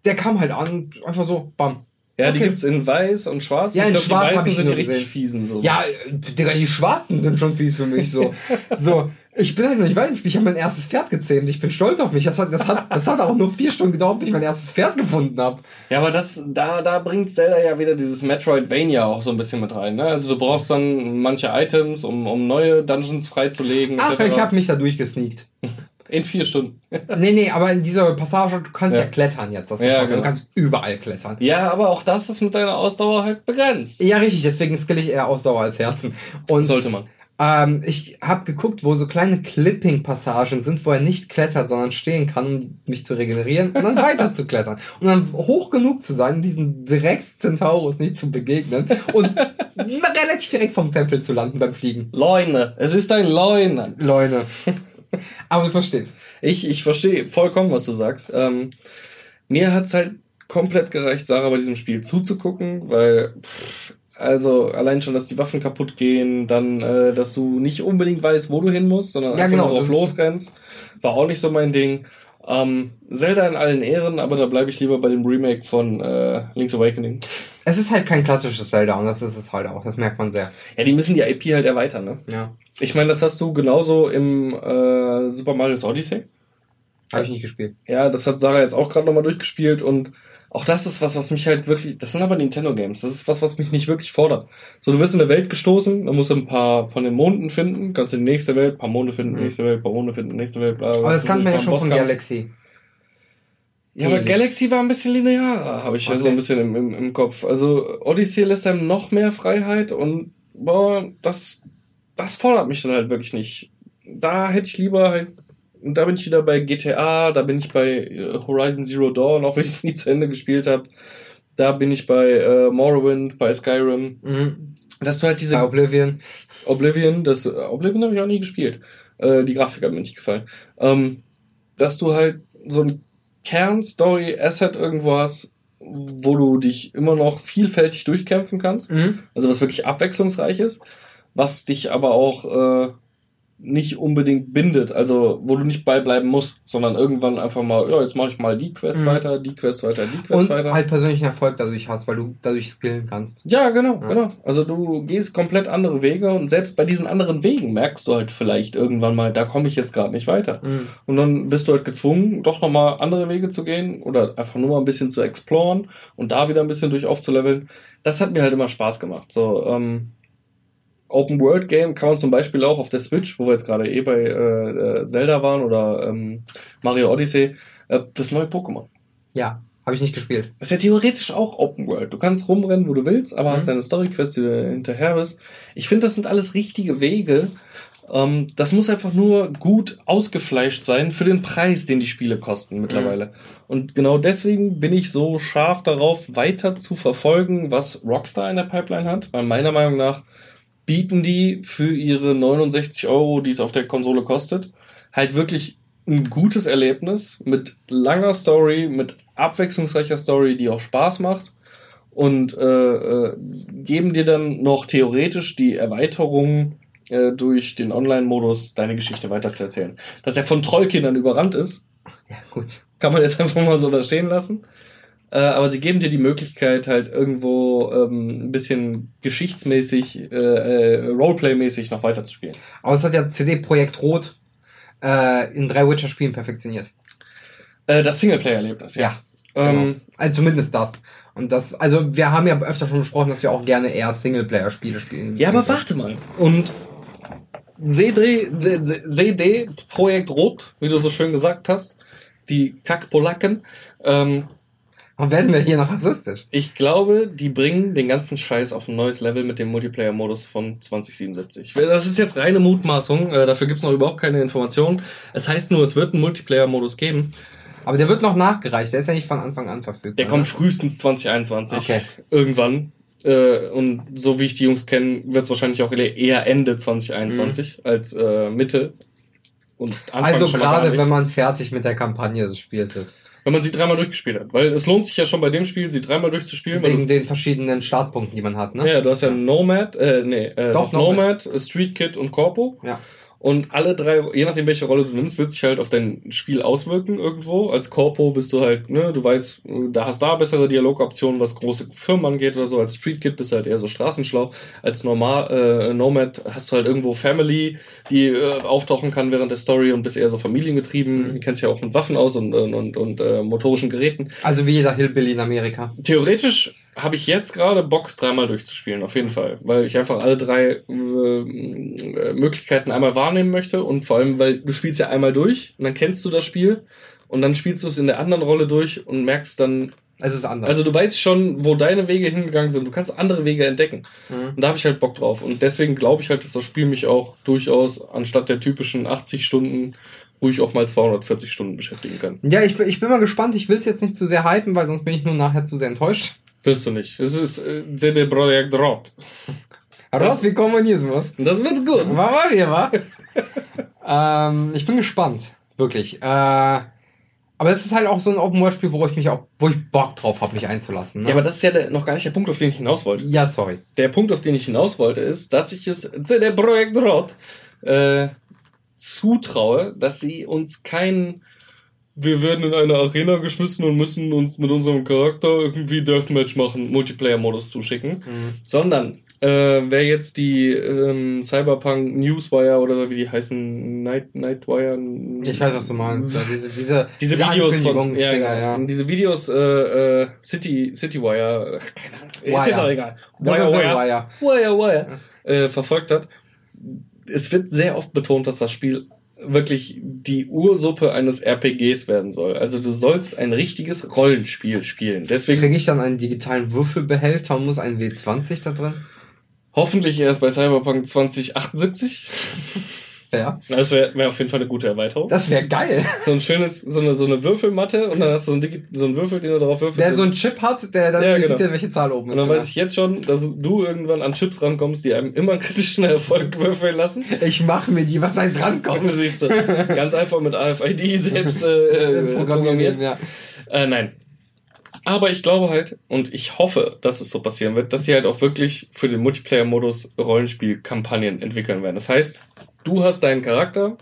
der kam halt an, einfach so, bam. Ja, die Okay. gibt's in weiß und schwarz. Ja, ich in glaub, schwarz die weißen sind die richtig gesehen. fiesen. So. Ja, äh, Digga, die Schwarzen sind schon fies für mich so. so, ich bin halt noch nicht weit. Ich habe mein erstes Pferd gezähmt. Ich bin stolz auf mich. Das hat, das hat, das hat auch nur vier Stunden gedauert, bis ich mein erstes Pferd gefunden habe. Ja, aber das, da, da bringt Zelda ja wieder dieses Metroidvania auch so ein bisschen mit rein. Ne? Also du brauchst dann manche Items, um, um neue Dungeons freizulegen. Ach, etc. ich habe mich da durchgesneakt. In vier Stunden. Nee, nee, aber in dieser Passage, du kannst ja, Ja. klettern jetzt. Das Ja, genau. Du kannst überall klettern. Ja, aber auch das ist mit deiner Ausdauer halt begrenzt. Ja, richtig, deswegen skill ich eher Ausdauer als Herzen. Und Sollte man. Ähm, ich habe geguckt, wo so kleine Clipping-Passagen sind, wo er nicht klettert, sondern stehen kann, um mich zu regenerieren und dann weiter zu klettern. Und dann hoch genug zu sein, um diesen Drex Centaurus nicht zu begegnen und relativ direkt vom Tempel zu landen beim Fliegen. Leune. Es ist ein Leune. Leute. Aber du verstehst. Ich, ich verstehe vollkommen, was du sagst. Ähm, mir hat's halt komplett gereicht, Sarah bei diesem Spiel zuzugucken, weil, pff, also allein schon, dass die Waffen kaputt gehen, dann, äh, dass du nicht unbedingt weißt, wo du hin musst, sondern Ja, einfach genau, drauf losrennst, war auch nicht so mein Ding. Ähm, Zelda in allen Ehren, aber da bleibe ich lieber bei dem Remake von äh, Link's Awakening. Es ist halt kein klassisches Zelda und das ist es halt auch. Das merkt man sehr. Ja, die müssen die IP halt erweitern, ne? Ja. Ich meine, das hast du genauso im äh, Super Mario Odyssey. Habe ich nicht gespielt. Ja, das hat Sarah jetzt auch gerade nochmal durchgespielt und auch das ist was, was mich halt wirklich, das sind aber Nintendo Games, das ist was, was mich nicht wirklich fordert. So, du wirst in der Welt gestoßen, dann musst du ein paar von den Monden finden, kannst in die nächste Welt, paar Monde finden, Mhm. nächste Welt, paar Monde finden, nächste Welt, bla, bla, Aber das kannte man ja schon von. Galaxy. Ja, aber ähnlich. Galaxy war ein bisschen linearer, habe ich ja so Okay. ein bisschen im, im, im Kopf. Also Odyssey lässt einem noch mehr Freiheit und boah, das, das fordert mich dann halt wirklich nicht. Da hätte ich lieber halt, und da bin ich wieder bei GTA, da bin ich bei äh, Horizon Zero Dawn, auch wenn ich es nie zu Ende gespielt habe. Da bin ich bei äh, Morrowind, bei Skyrim. Mhm. Dass du halt diese Bei Oblivion. Oblivion, das Oblivion habe ich auch nie gespielt. Äh, die Grafik hat mir nicht gefallen. Ähm, dass du halt so ein Kern-Story-Asset irgendwo hast, wo du dich immer noch vielfältig durchkämpfen kannst. Mhm. Also was wirklich abwechslungsreich ist, was dich aber auch äh, nicht unbedingt bindet, also wo du nicht beibleiben musst, sondern irgendwann einfach mal, ja, jetzt mache ich mal die Quest Mhm. weiter, die Quest weiter, die Quest Und weiter. halt persönlichen Erfolg dadurch hast, weil du dadurch skillen kannst. Ja, genau, Ja. genau. Also du gehst komplett andere Wege und selbst bei diesen anderen Wegen merkst du halt vielleicht irgendwann mal, da komme ich jetzt gerade nicht weiter. Mhm. Und dann bist du halt gezwungen, doch nochmal andere Wege zu gehen oder einfach nur mal ein bisschen zu exploren und da wieder ein bisschen durch aufzuleveln. Das hat mir halt immer Spaß gemacht. So, ähm, Open World Game kann man zum Beispiel auch auf der Switch, wo wir jetzt gerade eh bei äh, äh, Zelda waren oder ähm, Mario Odyssey, äh, das neue Pokémon. Ja, habe ich nicht gespielt. Das ist ja theoretisch auch Open World. Du kannst rumrennen, wo du willst, aber hast Mhm. deine Story-Quest, die du hinterher bist. Ich finde, das sind alles richtige Wege. Ähm, das muss einfach nur gut ausgefleischt sein für den Preis, den die Spiele kosten mittlerweile. Und genau deswegen bin ich so scharf darauf, weiter zu verfolgen, was Rockstar in der Pipeline hat. Weil meiner Meinung nach bieten die für ihre 69 Euro, die es auf der Konsole kostet, halt wirklich ein gutes Erlebnis mit langer Story, mit abwechslungsreicher Story, die auch Spaß macht und äh, äh, geben dir dann noch theoretisch die Erweiterung äh, durch den Online-Modus deine Geschichte weiterzuerzählen. Dass er von Trollkindern überrannt ist, Ja, gut. kann man jetzt einfach mal so da stehen lassen. Äh, aber sie geben dir die Möglichkeit, halt irgendwo ähm, ein bisschen geschichtsmäßig, äh, äh, Roleplay-mäßig noch weiterzuspielen. Aber es hat ja CD Projekt Rot äh, in drei Witcher-Spielen perfektioniert. Äh, das Singleplayer-Erlebnis, ja. Ja. Ähm, Genau. Also zumindest das. Und das, also wir haben ja öfter schon besprochen, dass wir auch gerne eher Singleplayer-Spiele spielen. Ja, aber warte mal. Und CD, CD Projekt Rot, wie du so schön gesagt hast, die Kackpolacken, ähm, Warum werden wir hier noch rassistisch? ich glaube, die bringen den ganzen Scheiß auf ein neues Level mit dem Multiplayer-Modus von 2077. Das ist jetzt reine Mutmaßung, äh, dafür gibt's noch überhaupt keine Informationen. Es heißt nur, es wird einen Multiplayer-Modus geben. Aber der wird noch nachgereicht, der ist ja nicht von Anfang an verfügbar. Der kommt ne? frühestens 2021. Okay. Irgendwann. Äh, und so wie ich die Jungs kenne, wird es wahrscheinlich auch eher Ende 2021 als äh, Mitte. Und Anfang Also gerade wenn man fertig mit der Kampagne des Spiels ist. Wenn man sie dreimal durchgespielt hat. Weil es lohnt sich ja schon bei dem Spiel, sie dreimal durchzuspielen. Wegen den verschiedenen Startpunkten, die man hat, ne? ja, du hast ja Nomad, äh, nee, äh, Doch, doch, Nomad, Street Kid und Corpo. Ja. Und alle drei, je nachdem welche Rolle du nimmst, wird sich halt auf dein Spiel auswirken irgendwo. Als Corpo bist du halt, ne, du weißt, da hast da bessere Dialogoptionen, was große Firmen angeht oder so. Als Street Kid bist du halt eher so straßenschlau. Als normal äh, Nomad hast du halt irgendwo Family, die äh, auftauchen kann während der Story und bist eher so familiengetrieben. Mhm. Kennst ja auch mit Waffen aus und, und, und, und äh, motorischen Geräten. Also wie jeder Hillbilly in Amerika. Theoretisch habe ich jetzt gerade Bock, dreimal durchzuspielen, auf jeden Fall. Weil ich einfach alle drei äh, Möglichkeiten einmal wahrnehmen möchte und vor allem, weil du spielst ja einmal durch und dann kennst du das Spiel und dann spielst du es in der anderen Rolle durch und merkst dann. Es ist anders. Also du weißt schon, wo deine Wege hingegangen sind. Du kannst andere Wege entdecken. Mhm. Und da habe ich halt Bock drauf. Und deswegen glaube ich halt, dass das Spiel mich auch durchaus anstatt der typischen 80 Stunden ruhig auch mal 240 Stunden beschäftigen kann. Ja, ich, ich bin mal gespannt. Ich will es jetzt nicht zu sehr hypen, weil sonst bin ich nur nachher zu sehr enttäuscht. Wirst du nicht. Es ist äh, CD Projekt Rot. Rot wie Kommunismus. Das wird gut. Mal wir, wa? ähm, ich bin gespannt. Wirklich. Äh, aber es ist halt auch so ein Open-World-Spiel, wo ich mich auch, wo ich Bock drauf habe, mich einzulassen. Ne? Ja, aber das ist ja der, noch gar nicht der Punkt, auf den ich hinaus wollte. Ja, sorry. Der Punkt, auf den ich hinaus wollte, ist, dass ich es CD Projekt Rot äh, zutraue, dass sie uns keinen wir werden in eine Arena geschmissen und müssen uns mit unserem Charakter irgendwie Deathmatch machen, Multiplayer-Modus zuschicken. Mhm. Sondern, äh, wer jetzt die ähm, Cyberpunk Newswire oder wie die heißen, Night, Nightwire. Ich weiß, was du meinst. Diese, diese, diese, diese Videos von, ja, genau. ja. Diese Videos, äh, äh, City, Citywire, keine Ahnung, Wire. ist jetzt auch egal. Wire, Wire, Wire, Wire, Wire, äh, verfolgt hat. Es wird sehr oft betont, dass das Spiel wirklich die Ursuppe eines RPGs werden soll. Also du sollst ein richtiges Rollenspiel spielen. Deswegen kriege ich dann einen digitalen Würfelbehälter und muss ein W20 da drin. Hoffentlich erst bei Cyberpunk 2078. Ja. Das wäre wär auf jeden Fall eine gute Erweiterung. Das wäre geil. So ein schönes, so eine, so eine Würfelmatte und dann hast du so einen, so einen Würfel, den du darauf würfelst. Der so einen Chip hat, der dann ja, genau. sieht, welche Zahl oben ist. Und dann genau. weiß ich jetzt schon, dass du irgendwann an Chips rankommst, die einem immer einen kritischen Erfolg würfeln lassen. Ich mache mir die, was heißt rankommen? Siehst du. Ganz einfach mit AFID selbst äh, programmiert. Ja. Äh, nein. Aber ich glaube halt, und ich hoffe, dass es so passieren wird, dass sie halt auch wirklich für den Multiplayer-Modus Rollenspiel-Kampagnen entwickeln werden. Das heißt, du hast deinen Charakter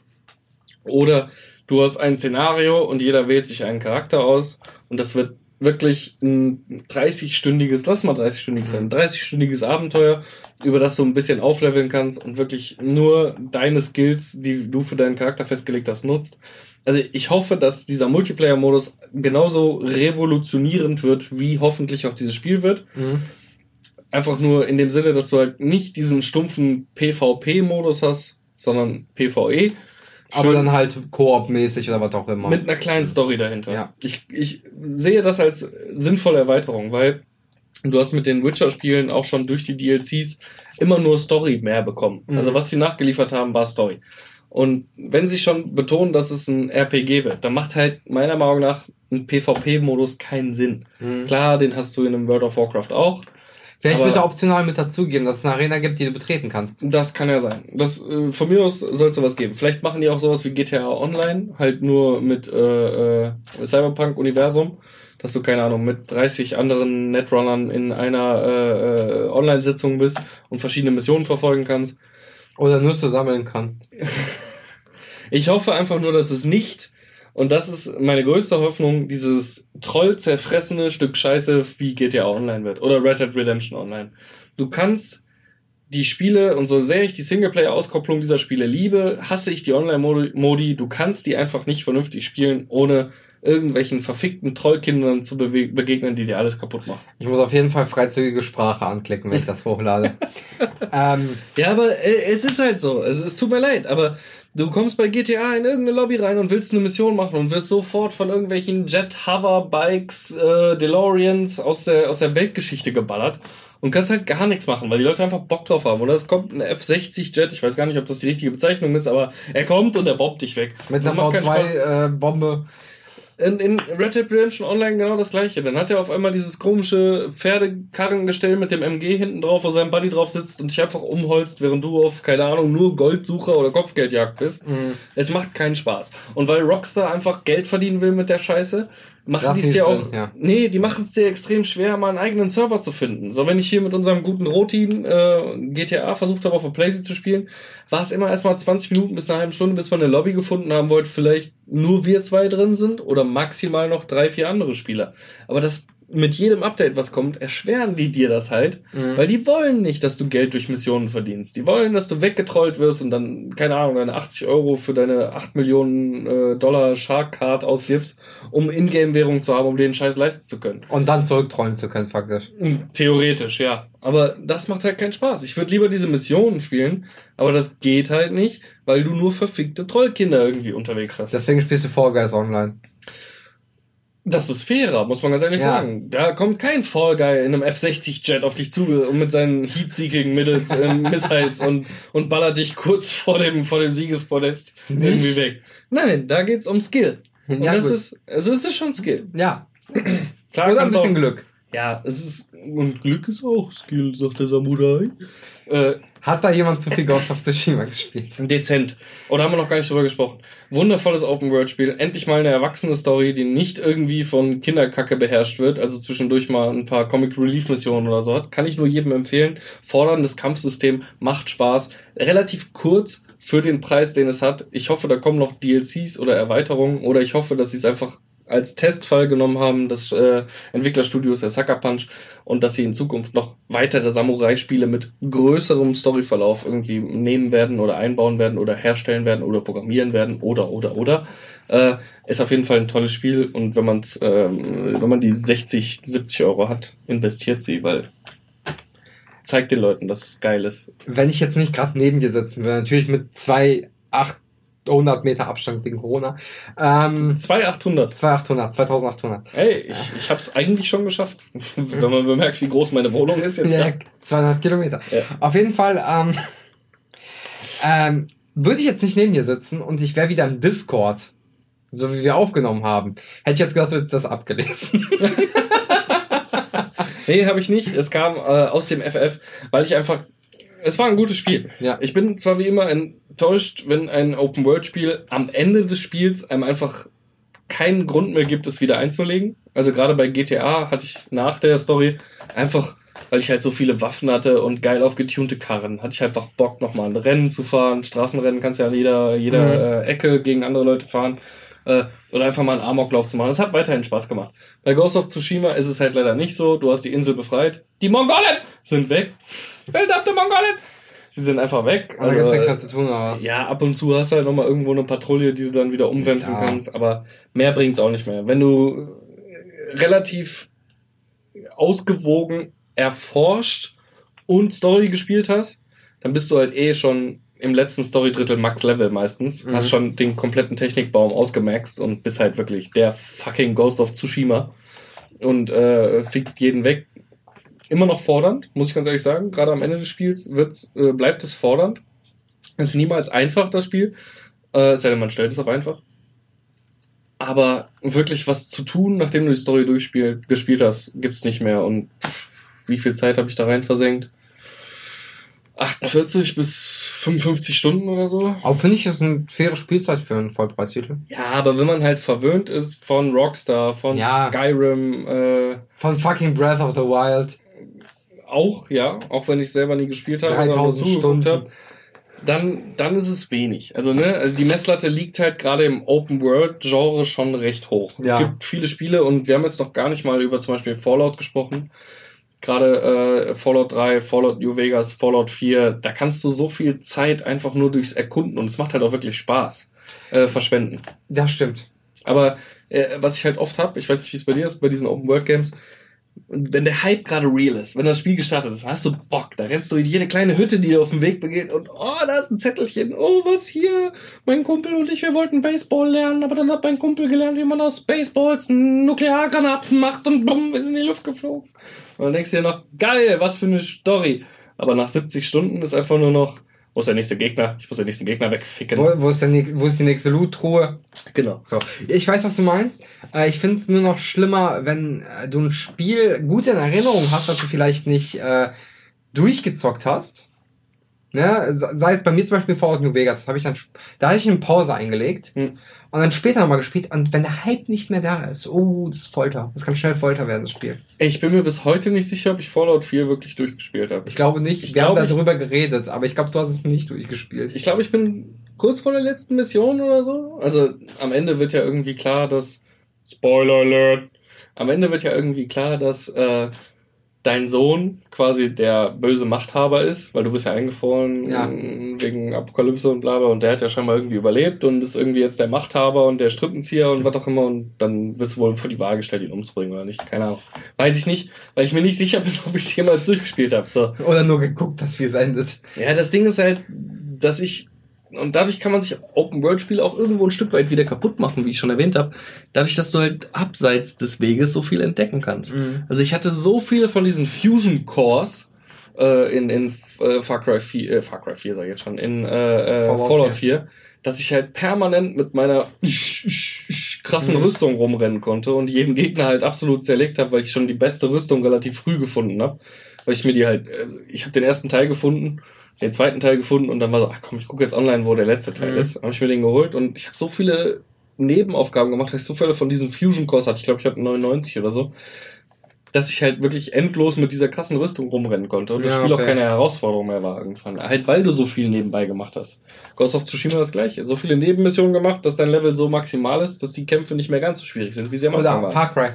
oder du hast ein Szenario und jeder wählt sich einen Charakter aus und das wird wirklich ein 30-stündiges, lass mal 30-stündig sein, 30-stündiges Abenteuer, über das du ein bisschen aufleveln kannst und wirklich nur deine Skills, die du für deinen Charakter festgelegt hast, nutzt. Also ich hoffe, dass dieser Multiplayer-Modus genauso revolutionierend wird, wie hoffentlich auch dieses Spiel wird. Mhm. Einfach nur in dem Sinne, dass du halt nicht diesen stumpfen PvP-Modus hast, sondern PvE. Aber dann halt Koop-mäßig oder was auch immer. Mit einer kleinen Story dahinter. Ja. Ich, ich sehe das als sinnvolle Erweiterung, weil du hast mit den Witcher-Spielen auch schon durch die DLCs immer nur Story mehr bekommen. Mhm. Also was sie nachgeliefert haben, war Story. Und wenn sie schon betonen, dass es ein RPG wird, dann macht halt meiner Meinung nach ein PvP-Modus keinen Sinn. Mhm. Klar, den hast du in einem World of Warcraft auch. Vielleicht wird er optional mit dazugeben, dass es eine Arena gibt, die du betreten kannst. Das kann ja sein. Das, äh, von mir aus soll es sowas geben. Vielleicht machen die auch sowas wie GTA Online, halt nur mit äh, äh, Cyberpunk-Universum, dass du, keine Ahnung, mit 30 anderen Netrunnern in einer äh, äh, Online-Sitzung bist und verschiedene Missionen verfolgen kannst. Oder Nüsse sammeln kannst. ich hoffe einfach nur, dass es nicht und das ist meine größte Hoffnung, dieses trollzerfressene Stück Scheiße wie GTA Online wird oder Red Dead Redemption Online. Du kannst die Spiele und so sehr ich die Singleplayer-Auskopplung dieser Spiele liebe, hasse ich die Online-Modi. Du kannst die einfach nicht vernünftig spielen, ohne irgendwelchen verfickten Trollkindern zu begegnen, die dir alles kaputt machen. Ich muss auf jeden Fall freizügige Sprache anklicken, wenn ich das hochlade. ähm, ja, aber äh, es ist halt so. Es, es tut mir leid, aber Du kommst bei GTA in irgendeine Lobby rein und willst eine Mission machen und wirst sofort von irgendwelchen Jet-Hover-Bikes, äh, DeLoreans aus der, aus der Weltgeschichte geballert und kannst halt gar nichts machen, weil die Leute einfach Bock drauf haben. Oder es kommt ein F-60-Jet, ich weiß gar nicht, ob das die richtige Bezeichnung ist, aber er kommt und er bobbt dich weg. Mit einer V2-Bombe. Äh, in, in Red Dead Redemption Online genau das gleiche. Dann hat er auf einmal dieses komische Pferdekarrengestell mit dem MG hinten drauf, wo sein Buddy drauf sitzt und dich einfach umholzt, während du auf, keine Ahnung, nur Goldsucher oder Kopfgeldjagd bist. Mhm. Es macht keinen Spaß. Und weil Rockstar einfach Geld verdienen will mit der Scheiße, machen die es dir auch. Ja. Nee, die machen es dir extrem schwer, mal einen eigenen Server zu finden. So, wenn ich hier mit unserem guten Rotin äh, GTA versucht habe, auf der Playsee zu spielen, war es immer erstmal 20 Minuten bis eine halbe Stunde, bis wir eine Lobby gefunden haben, wo vielleicht nur wir zwei drin sind oder maximal noch drei, vier andere Spieler. Aber das mit jedem Update, was kommt, erschweren die dir das halt, mhm. weil die wollen nicht, dass du Geld durch Missionen verdienst. Die wollen, dass du weggetrollt wirst und dann, keine Ahnung, deine 80 Euro für deine 8 Millionen äh, Dollar Shark Card ausgibst, um Ingame-Währung zu haben, um den Scheiß leisten zu können. Und dann zurücktrollen zu können, faktisch. Theoretisch, ja. Aber das macht halt keinen Spaß. Ich würde lieber diese Missionen spielen, aber das geht halt nicht, weil du nur verfickte Trollkinder irgendwie unterwegs hast. Deswegen spielst du Fall Guys online. Das ist fairer, muss man ganz ehrlich ja. sagen. Da kommt kein Fall Guy in einem F-60-Jet auf dich zu und mit seinen Heat-Seeking Mittels, äh, Missiles und, und ballert dich kurz vor dem, vor dem Siegespodest Nicht? irgendwie weg. Nein, da geht's um Skill. Und ja, das gut. ist, also es ist schon Skill. Ja. Klar, Oder ein bisschen auch, Glück. Ja, es ist, und Glück ist auch Skill, sagt der Samurai. Äh, hat da jemand zu viel Ghost of Tsushima gespielt? Dezent. Oder haben wir noch gar nicht drüber gesprochen? Wundervolles Open-World-Spiel. Endlich mal eine erwachsene Story, die nicht irgendwie von Kinderkacke beherrscht wird, also zwischendurch mal ein paar Comic-Relief-Missionen oder so hat. Kann ich nur jedem empfehlen. Forderndes Kampfsystem, macht Spaß. Relativ kurz für den Preis, den es hat. Ich hoffe, da kommen noch DLCs oder Erweiterungen oder ich hoffe, dass sie es einfach als Testfall genommen haben, das äh, Entwicklerstudios der Sucker Punch und dass sie in Zukunft noch weitere Samurai-Spiele mit größerem Storyverlauf irgendwie nehmen werden oder einbauen werden oder herstellen werden oder programmieren werden oder oder oder. Äh, ist auf jeden Fall ein tolles Spiel und wenn man ähm, wenn man die 60 70 Euro hat investiert sie weil zeigt den Leuten dass es geil ist. Wenn ich jetzt nicht gerade neben dir sitzen würde natürlich mit zwei acht 100 Meter Abstand wegen Corona. Ähm, 2800. 2800, 2800. Ey, ich, ich habe es eigentlich schon geschafft. Wenn man bemerkt, wie groß meine Wohnung ist jetzt. Ja, 200 Kilometer. Ja. Auf jeden Fall ähm, ähm, würde ich jetzt nicht neben dir sitzen und ich wäre wieder im Discord, so wie wir aufgenommen haben. Hätte ich jetzt gedacht, du hättest das abgelesen. nee, habe ich nicht. Es kam äh, aus dem FF, weil ich einfach es war ein gutes Spiel. Ja. Ich bin zwar wie immer enttäuscht, wenn ein Open-World-Spiel am Ende des Spiels einem einfach keinen Grund mehr gibt, es wieder einzulegen. Also gerade bei GTA hatte ich nach der Story einfach, weil ich halt so viele Waffen hatte und geil aufgetunte Karren, hatte ich einfach Bock, nochmal ein Rennen zu fahren. Straßenrennen kannst ja an jeder, jeder mhm. äh, Ecke gegen andere Leute fahren. Äh, oder einfach mal einen Amoklauf zu machen. Das hat weiterhin Spaß gemacht. Bei Ghost of Tsushima ist es halt leider nicht so. Du hast die Insel befreit. Die Mongolen sind weg. Welt ab der Mongolen! Die sind einfach weg. Aber also, nichts mehr zu tun, oder was? Ja, ab und zu hast du halt nochmal irgendwo eine Patrouille, die du dann wieder umwälzen ja. kannst, aber mehr bringt's auch nicht mehr. Wenn du relativ ausgewogen erforscht und Story gespielt hast, dann bist du halt eh schon im letzten Story-Drittel Max-Level meistens. Mhm. Hast schon den kompletten Technikbaum ausgemaxt und bist halt wirklich der fucking Ghost of Tsushima und äh, fixt jeden weg immer noch fordernd, muss ich ganz ehrlich sagen. Gerade am Ende des Spiels wird's, äh, bleibt es fordernd. Es ist niemals einfach, das Spiel. Äh, es sei denn, man stellt es auf einfach. Aber wirklich was zu tun, nachdem du die Story durchspielt, gespielt hast, gibt's nicht mehr. Und pff, wie viel Zeit habe ich da rein versenkt? 48 bis 55 Stunden oder so. Aber finde ich, das eine faire Spielzeit für einen Vollpreistitel. Ja, aber wenn man halt verwöhnt ist von Rockstar, von ja. Skyrim, äh, von fucking Breath of the Wild auch, ja, auch wenn ich selber nie gespielt habe, 3000 Stunden. Habe, dann, dann ist es wenig. Also, ne, also die Messlatte liegt halt gerade im Open World Genre schon recht hoch. Ja. Es gibt viele Spiele und wir haben jetzt noch gar nicht mal über zum Beispiel Fallout gesprochen. Gerade äh, Fallout 3, Fallout New Vegas, Fallout 4, da kannst du so viel Zeit einfach nur durchs Erkunden und es macht halt auch wirklich Spaß äh, verschwenden. Das stimmt. Aber äh, was ich halt oft habe, ich weiß nicht, wie es bei dir ist, bei diesen Open World Games, wenn der Hype gerade real ist, wenn das Spiel gestartet ist, hast du Bock. Da rennst du in jede kleine Hütte, die dir auf dem Weg begeht und oh, da ist ein Zettelchen. Oh, was hier? Mein Kumpel und ich, wir wollten Baseball lernen, aber dann hat mein Kumpel gelernt, wie man aus Baseballs Nukleargranaten macht und bumm, wir sind in die Luft geflogen. Und dann denkst du dir noch, geil, was für eine Story. Aber nach 70 Stunden ist einfach nur noch, wo ist der nächste Gegner? Ich muss den nächsten Gegner wegficken. Wo, wo, ist, der, wo ist die nächste Loot-Truhe? Genau. So. Ich weiß, was du meinst. Äh, ich finde es nur noch schlimmer, wenn äh, du ein Spiel gut in Erinnerung hast, das du vielleicht nicht äh, durchgezockt hast. Ne? Sei es bei mir zum Beispiel Fallout New Vegas, das habe ich dann, da habe ich eine Pause eingelegt Hm. und dann später nochmal gespielt. Und wenn der Hype nicht mehr da ist, oh, das ist Folter. Das kann schnell Folter werden, das Spiel. Ich bin mir bis heute nicht sicher, ob ich Fallout 4 wirklich durchgespielt habe. Ich glaube nicht. Ich Wir haben glaube, ich- darüber geredet, aber ich glaube, du hast es nicht durchgespielt. Ich glaube, ich bin kurz vor der letzten Mission oder so. Also am Ende wird ja irgendwie klar, dass Spoiler Alert. Am Ende wird ja irgendwie klar, dass äh, dein Sohn quasi der böse Machthaber ist, weil du bist ja eingefroren Ja. wegen Apokalypse und bla bla und der hat ja scheinbar irgendwie überlebt und ist irgendwie jetzt der Machthaber und der Strippenzieher und was auch immer und dann wirst du wohl vor die Wahl gestellt, ihn umzubringen oder nicht. Keine Ahnung. Weiß ich nicht, weil ich mir nicht sicher bin, ob ich es jemals durchgespielt habe. So. Oder nur geguckt, dass wie es endet. Ja, das Ding ist halt, dass ich und dadurch kann man sich Open-World-Spiele auch irgendwo ein Stück weit wieder kaputt machen, wie ich schon erwähnt habe. Dadurch, dass du halt abseits des Weges so viel entdecken kannst. Also ich hatte so viele von diesen Fusion Cores äh, in, in äh, Far Cry 4, äh, Far Cry 4 sag ich jetzt schon, in äh, äh, Fallout Fallout, 4. dass ich halt permanent mit meiner krassen Mhm. Rüstung rumrennen konnte und jeden Gegner halt absolut zerlegt habe, weil ich schon die beste Rüstung relativ früh gefunden habe. Weil ich mir die halt, äh, ich habe den ersten Teil gefunden, den zweiten Teil gefunden und dann war so, ach komm, ich gucke jetzt online, wo der letzte Teil Mhm. ist. Habe ich mir den geholt und ich habe so viele Nebenaufgaben gemacht, dass ich so viele von diesen Fusion Cores hatte. Ich glaube, ich hatte 99 oder so. Dass ich halt wirklich endlos mit dieser krassen Rüstung rumrennen konnte und das Ja, Spiel auch okay. keine Herausforderung mehr war irgendwann. Halt, weil du so viel nebenbei gemacht hast. Ghost of Tsushima das gleiche. So viele Nebenmissionen gemacht, dass dein Level so maximal ist, dass die Kämpfe nicht mehr ganz so schwierig sind, wie sie am Anfang Oder waren. Far Cry.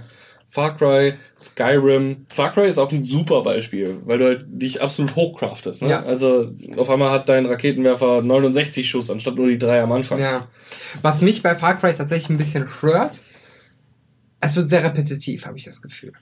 Far Cry, Skyrim. Far Cry ist auch ein super Beispiel, weil du halt dich absolut hochcraftest. Ne? Ja. Also auf einmal hat dein Raketenwerfer 69 Schuss anstatt nur die drei am Anfang. Ja. Was mich bei Far Cry tatsächlich ein bisschen stört, es wird sehr repetitiv, habe ich das Gefühl.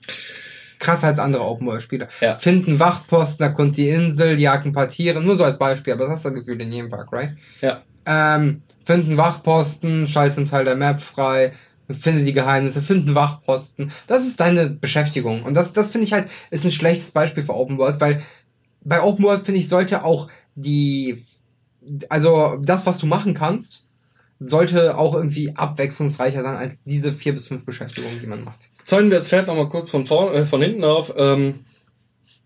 Krasser als andere Open-World-Spiele. Ja. Finden Wachposten, erkunden die Insel, jagen ein paar Tiere, nur so als Beispiel, aber das hast du das Gefühl in jedem Far Cry. Ja. Ähm, finden Wachposten, schalten einen Teil der Map frei, finde die Geheimnisse, finden Wachposten. Das ist deine Beschäftigung. Und das, das finde ich halt, ist ein schlechtes Beispiel für Open World, weil bei Open World, finde ich, sollte auch die, also das, was du machen kannst, sollte auch irgendwie abwechslungsreicher sein als diese vier bis fünf Beschäftigungen, die man macht. Zäunen wir das Pferd nochmal kurz von, vorn, äh, von hinten auf. Ähm,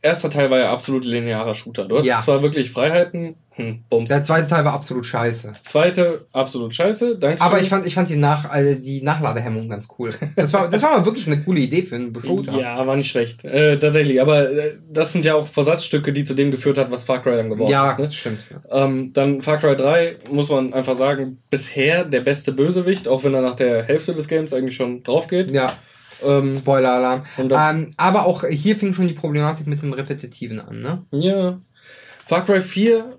erster Teil war ja absolut linearer Shooter. Du hattest Ja. zwar wirklich Freiheiten, hm, Bums. Der zweite Teil war absolut scheiße. Zweite, absolut scheiße, danke. Aber ich fand, ich fand die, Nach äh, die Nachladehemmung ganz cool. Das war, das war mal wirklich eine coole Idee für einen Shooter. Ja, war nicht schlecht. Äh, tatsächlich, aber äh, das sind ja auch Versatzstücke, die zu dem geführt hat, was Far Cry dann geworden ja ist. Ne? stimmt. Ja. Ähm, dann Far Cry 3, muss man einfach sagen, bisher der beste Bösewicht, auch wenn er nach der Hälfte des Games eigentlich schon drauf geht. ja. Ähm, Spoiler-Alarm. Ähm, aber auch hier fing schon die Problematik mit dem Repetitiven an, ne? ja. Far Cry 4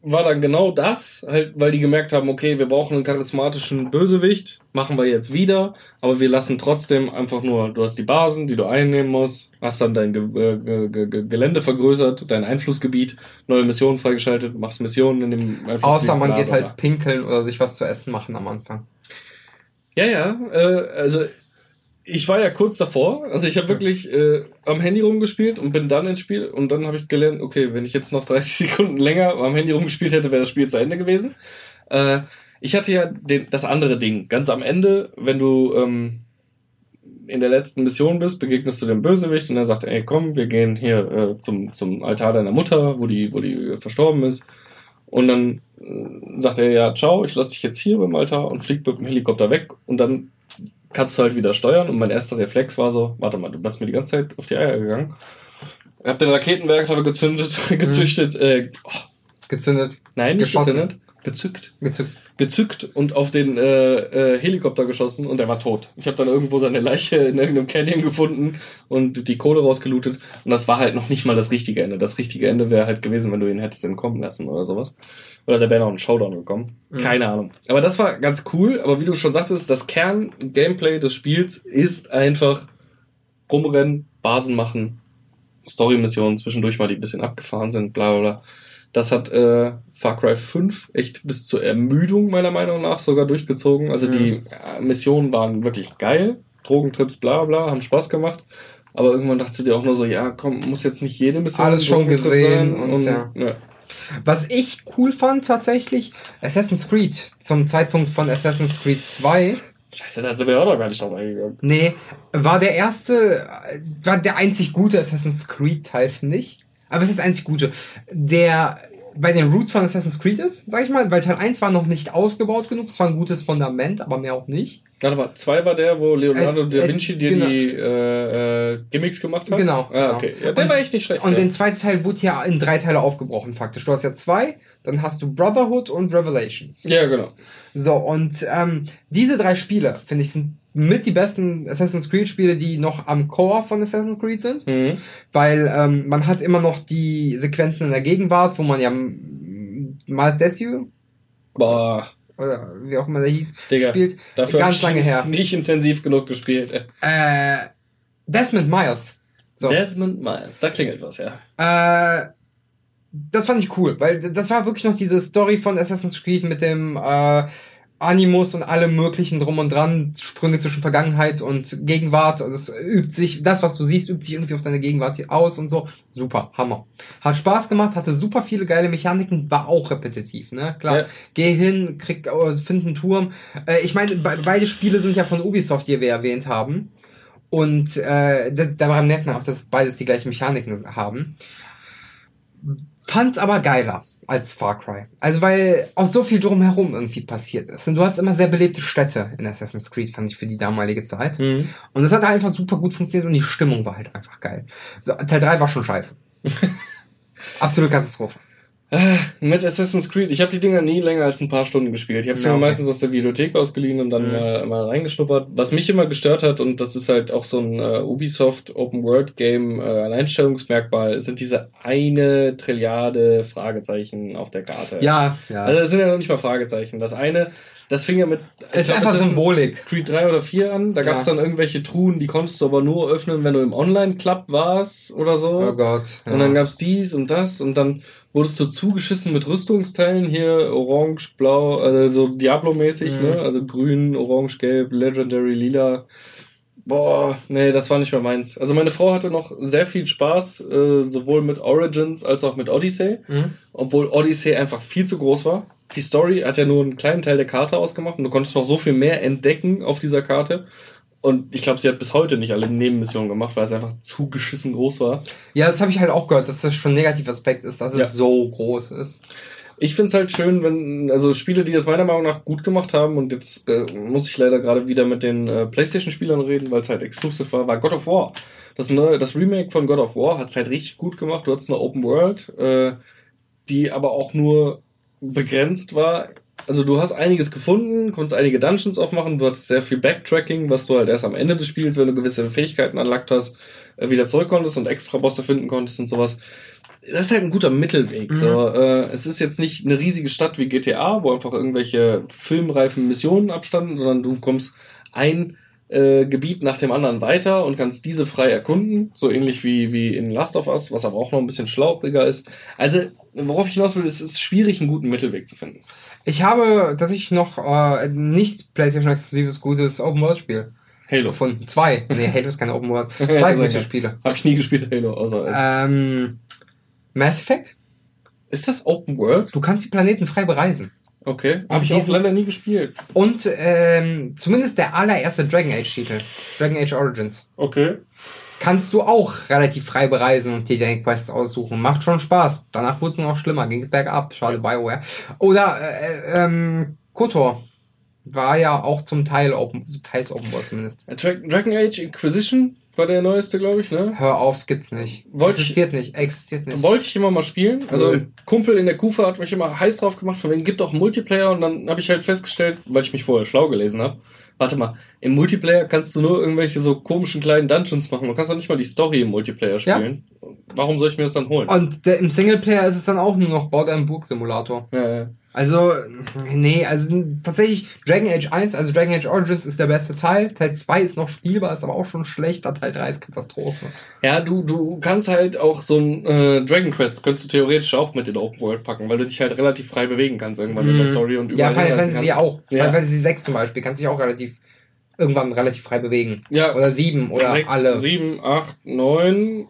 war dann genau das, halt, weil die gemerkt haben, okay, wir brauchen einen charismatischen Bösewicht, machen wir jetzt wieder, aber wir lassen trotzdem einfach nur, du hast die Basen, die du einnehmen musst, hast dann dein Ge äh, Ge Ge Ge Gelände vergrößert, dein Einflussgebiet, neue Missionen freigeschaltet, machst Missionen in dem Einflussgebiet. Außer man geht halt pinkeln oder sich was zu essen machen am Anfang. Ja, ja, äh, also ich war ja kurz davor, also ich habe wirklich äh, am Handy rumgespielt und bin dann ins Spiel und dann habe ich gelernt, okay, wenn ich jetzt noch 30 Sekunden länger am Handy rumgespielt hätte, wäre das Spiel zu Ende gewesen. Äh, ich hatte ja den, das andere Ding, ganz am Ende, wenn du ähm, in der letzten Mission bist, begegnest du dem Bösewicht und er sagt, ey, komm, wir gehen hier äh, zum, zum Altar deiner Mutter, wo die, wo die verstorben ist. Und dann äh, sagt er, ja, ciao, ich lasse dich jetzt hier beim Altar und fliegt mit dem Helikopter weg und dann kannst du halt wieder steuern und mein erster Reflex war so, warte mal, du bist mir die ganze Zeit auf die Eier gegangen. Ich hab den Raketenwerfer gezündet, gezüchtet, äh, oh, Gezündet, nein, nicht Geschossen. gezündet, gezückt gezückt. gezückt und auf den äh, äh, Helikopter geschossen und er war tot. Ich habe dann irgendwo seine Leiche in irgendeinem Canyon gefunden und die Kohle rausgelootet und das war halt noch nicht mal das richtige Ende. Das richtige Ende wäre halt gewesen, wenn du ihn hättest entkommen lassen oder sowas. Oder der wäre noch ein Showdown gekommen. Mhm. Keine Ahnung. Aber das war ganz cool, aber wie du schon sagtest, das Kern-Gameplay des Spiels ist einfach rumrennen, Basen machen, Story-Missionen zwischendurch mal, die ein bisschen abgefahren sind, bla bla bla. Das hat äh, Far Cry 5 echt bis zur Ermüdung meiner Meinung nach sogar durchgezogen. Also die äh, Missionen waren wirklich geil. Drogentrips, bla bla, haben Spaß gemacht. Aber irgendwann dachte du dir auch nur so, ja, komm, muss jetzt nicht jede Mission Alles schon gesehen und ja. ja. Was ich cool fand tatsächlich, Assassin's Creed zum Zeitpunkt von Assassin's Creed 2, Scheiße, da sind wir auch noch gar nicht drauf eingegangen. nee, war der erste, war der einzig gute Assassin's Creed Teil, finde ich. Aber es ist der einzig gute. Der bei den Roots von Assassin's Creed ist, sag ich mal, weil Teil 1 war noch nicht ausgebaut genug, es war ein gutes Fundament, aber mehr auch nicht. Warte mal, 2 war der, wo Leonardo Äh, da äh, Vinci dir genau. die äh, äh, Gimmicks gemacht hat? Genau, Ah, genau. okay. Ja, der Und- war echt nicht schlecht. Und ja. den zweiten Teil wurde ja in drei Teile aufgebrochen, faktisch. Du hast ja zwei, dann hast du Brotherhood und Revelations. ja, genau. So, und ähm, diese drei Spiele, finde ich, sind mit die besten Assassin's Creed Spiele, die noch am Core von Assassin's Creed sind. Mhm. Weil ähm, man hat immer noch die Sequenzen in der Gegenwart, wo man ja Miles Desu, Boah, oder wie auch immer der hieß, Digga. spielt. Dafür ganz lange her. nicht intensiv genug gespielt. Äh, Desmond Miles. So. Desmond Miles, da klingelt was, ja. Äh, das fand ich cool, weil das war wirklich noch diese Story von Assassin's Creed mit dem äh, Animus und allem möglichen drum und dran, Sprünge zwischen Vergangenheit und Gegenwart. Also es übt sich, das, was du siehst, übt sich irgendwie auf deine Gegenwart hier aus und so. Super, Hammer. Hat Spaß gemacht, hatte super viele geile Mechaniken, war auch repetitiv, ne? Klar, Ja. geh hin, krieg, äh, find einen Turm. Äh, ich meine, be beide Spiele sind ja von Ubisoft, die wir erwähnt haben. Und äh, da, daran merkt man auch, dass beides die gleichen Mechaniken haben. Fand's aber geiler als Far Cry. Also weil auch so viel drumherum irgendwie passiert ist. Und du hast immer sehr belebte Städte in Assassin's Creed, fand ich für die damalige Zeit. Mhm. Und das hat einfach super gut funktioniert und die Stimmung war halt einfach geil. So, Teil 3 war schon scheiße. Absolute Katastrophe. Äh, Mit Assassin's Creed, ich habe die Dinger nie länger als ein paar Stunden gespielt. Ich habe sie Ja, mir okay. meistens aus der Videothek ausgeliehen und dann Mhm. mal, mal reingeschnuppert. Was mich immer gestört hat, und das ist halt auch so ein äh, Ubisoft Open World Game äh, Alleinstellungsmerkmal, sind diese eine Trilliarde Fragezeichen auf der Karte. Ja, ja. Also das sind ja noch nicht mal Fragezeichen. Das eine, das fing ja mit es ist einfach Symbolik. Creed 3 oder 4 an. Da gab es Ja. dann irgendwelche Truhen, die konntest du aber nur öffnen, wenn du im Online-Club warst oder so. Oh Gott. Ja. Und dann gab's dies und das und dann wurdest du zugeschissen mit Rüstungsteilen hier, orange, blau, also so Diablo-mäßig, Mhm. ne? Also grün, orange, gelb, legendary, lila. Boah, nee, das war nicht mehr meins. Also meine Frau hatte noch sehr viel Spaß, äh, sowohl mit Origins als auch mit Odyssey, Mhm. obwohl Odyssey einfach viel zu groß war. Die Story hat ja nur einen kleinen Teil der Karte ausgemacht und du konntest noch so viel mehr entdecken auf dieser Karte. Und ich glaube, sie hat bis heute nicht alle Nebenmissionen gemacht, weil es einfach zu geschissen groß war. Ja, das habe ich halt auch gehört, dass das schon ein negativer Aspekt ist, dass Ja. es so groß ist. Ich find's halt schön, wenn, also Spiele, die das meiner Meinung nach gut gemacht haben, und jetzt äh, muss ich leider gerade wieder mit den äh, Playstation-Spielern reden, weil es halt exclusive war, war God of War. Das, neue, das Remake von God of War hat's halt richtig gut gemacht. Du hattest eine Open World, äh, die aber auch nur begrenzt war. Also du hast einiges gefunden, konntest einige Dungeons aufmachen, du hattest sehr viel Backtracking, was du halt erst am Ende des Spiels, wenn du gewisse Fähigkeiten anlagt hast, äh, wieder zurück konntest und extra Bosse finden konntest und sowas. Das ist halt ein guter Mittelweg. Mhm. So, äh, es ist jetzt nicht eine riesige Stadt wie GTA, wo einfach irgendwelche filmreifen Missionen abstanden, sondern du kommst ein äh, Gebiet nach dem anderen weiter und kannst diese frei erkunden, so ähnlich wie, wie in Last of Us, was aber auch noch ein bisschen schlauchiger ist. Also, worauf ich hinaus will, ist, es ist schwierig, einen guten Mittelweg zu finden. Ich habe tatsächlich noch äh, nicht PlayStation-exklusives gutes Open-World-Spiel Halo. gefunden. Zwei. Nee, Halo ist keine Open-World. Zwei gute. Spiele. Habe ich nie gespielt, Halo. Außer Ähm, Mass Effect? ist das Open World? Du kannst die Planeten frei bereisen. Okay. Habe ich auch leider nie gespielt. Und ähm, zumindest der allererste Dragon Age-Titel, Dragon Age Origins, Okay. kannst du auch relativ frei bereisen und dir deine Quests aussuchen. Macht schon Spaß. Danach wurde es nur noch schlimmer, ging es bergab. Schade Bioware. Oder äh, ähm, KOTOR war ja auch zum Teil Open, teils Open World zumindest. Dra Dragon Age Inquisition war der neueste, glaube ich, ne? Hör auf, gibt's nicht. Wollte ich- existiert nicht, existiert nicht. Wollte ich immer mal spielen. Also Cool. ein Kumpel in der Kufa hat mich immer heiß drauf gemacht, von wegen gibt auch Multiplayer und dann habe ich halt festgestellt, weil ich mich vorher schlau gelesen habe. Warte mal, im Multiplayer kannst du nur irgendwelche so komischen kleinen Dungeons machen. Du kannst doch nicht mal die Story im Multiplayer Ja. spielen. Warum soll ich mir das dann holen? Und der, im Singleplayer ist es dann auch nur noch Baut einen Burg-Simulator. Ja, ja. Also, nee, also tatsächlich Dragon Age 1, also Dragon Age Origins ist der beste Teil. Teil 2 ist noch spielbar, ist aber auch schon schlechter. Teil 3 ist Katastrophe. Ja, du, du kannst halt auch so ein äh, Dragon Quest, könntest du theoretisch auch mit in Open World packen, weil du dich halt relativ frei bewegen kannst irgendwann in der Mhm. Story und Ja, überall Final hinreisen Fantasy auch. Ja. Final Fantasy 6 zum Beispiel kannst dich auch relativ, irgendwann relativ frei bewegen. Ja, Oder 7 oder sechs, alle. sieben, acht, neun.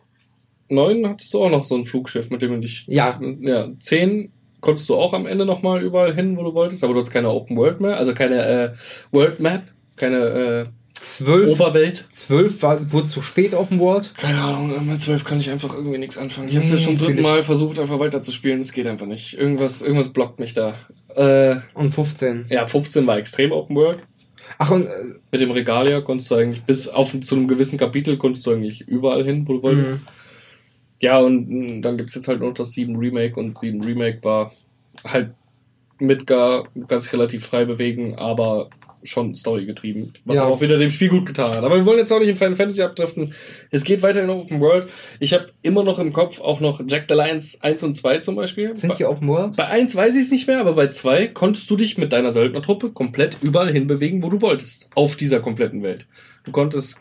Neun hattest du auch noch so ein Flugschiff, mit dem du dich. Ja. ja. Zehn konntest du auch am Ende nochmal überall hin, wo du wolltest, aber du hattest keine Open World mehr, also keine äh, World Map, keine, äh, 12, Oberwelt. 12 war, wurde zu spät Open World. Keine Ahnung, mit 12 kann ich einfach irgendwie nichts anfangen. Ich habe Nee, das schon dritten ich. Mal versucht, einfach weiterzuspielen. Es geht einfach nicht. Irgendwas, irgendwas blockt mich da. Äh, Und 15. ja, 15 war extrem Open World. Ach, und, äh, Mit dem Regalia konntest du eigentlich bis auf zu einem gewissen Kapitel konntest du eigentlich überall hin, wo du wolltest. mhm. Ja, und mh, dann gibt's jetzt halt noch das 7 Remake und 7 Remake war halt mit gar ganz relativ frei bewegen, aber schon Story getrieben, was Ja. auch wieder dem Spiel gut getan hat. Aber wir wollen jetzt auch nicht in Final Fantasy abdriften. Es geht weiter in Open World. Ich habe immer noch im Kopf auch noch Jack the Lions 1 und 2 zum Beispiel. sind die Open World? Bei 1 weiß ich es nicht mehr, aber bei 2 konntest du dich mit deiner Söldnertruppe komplett überall hinbewegen, wo du wolltest. Auf dieser kompletten Welt. Du konntest,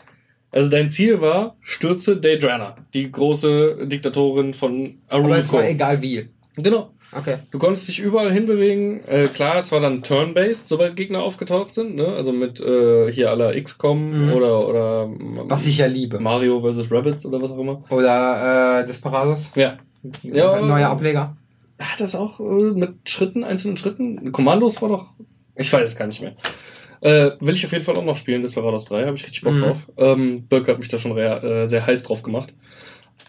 also dein Ziel war, stürze Daedrana, die große Diktatorin von Aber es war egal wie. Genau. Okay. Du konntest dich überall hinbewegen. Äh, klar, es war dann turn-based, sobald Gegner aufgetaucht sind, ne? Also mit äh, hier aller XCOM Mhm. oder oder Was ich ja liebe. Mario vs. Rabbits oder was auch immer. Oder äh, Desperados. Ja. Ja. Neuer Ableger. Hat das auch äh, mit Schritten, einzelnen Schritten? Kommandos war doch. Ich weiß es gar nicht mehr. Äh, will ich auf jeden Fall auch noch spielen, Desperados 3, habe ich richtig Bock Mhm. drauf. Ähm, Birk hat mich da schon rea- äh, sehr heiß drauf gemacht.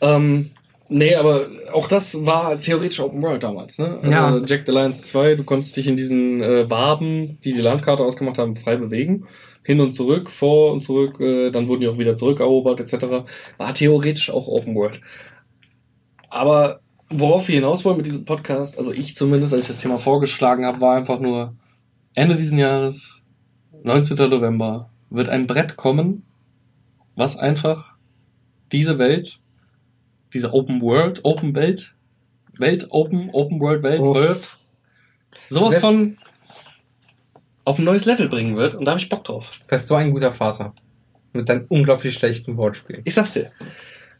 Ähm, nee, aber auch das war theoretisch Open World damals, ne? Also Ja. Jack the Lions 2, du konntest dich in diesen äh, Waben, die die Landkarte ausgemacht haben, frei bewegen. Hin und zurück, vor und zurück, äh, dann wurden die auch wieder zurückerobert, etc. War theoretisch auch Open World. Aber worauf wir hinaus wollen mit diesem Podcast, also ich zumindest, als ich das Thema vorgeschlagen habe, war einfach nur Ende diesen Jahres, 19. November, wird ein Brett kommen, was einfach diese Welt, diese Open World, Open Welt, Welt, Open, Open World Welt, Oh. World, sowas von auf ein neues Level bringen wird und da habe ich Bock drauf. Du wärst so ein guter Vater. Mit deinem unglaublich schlechten Wortspiel. Ich sag's dir.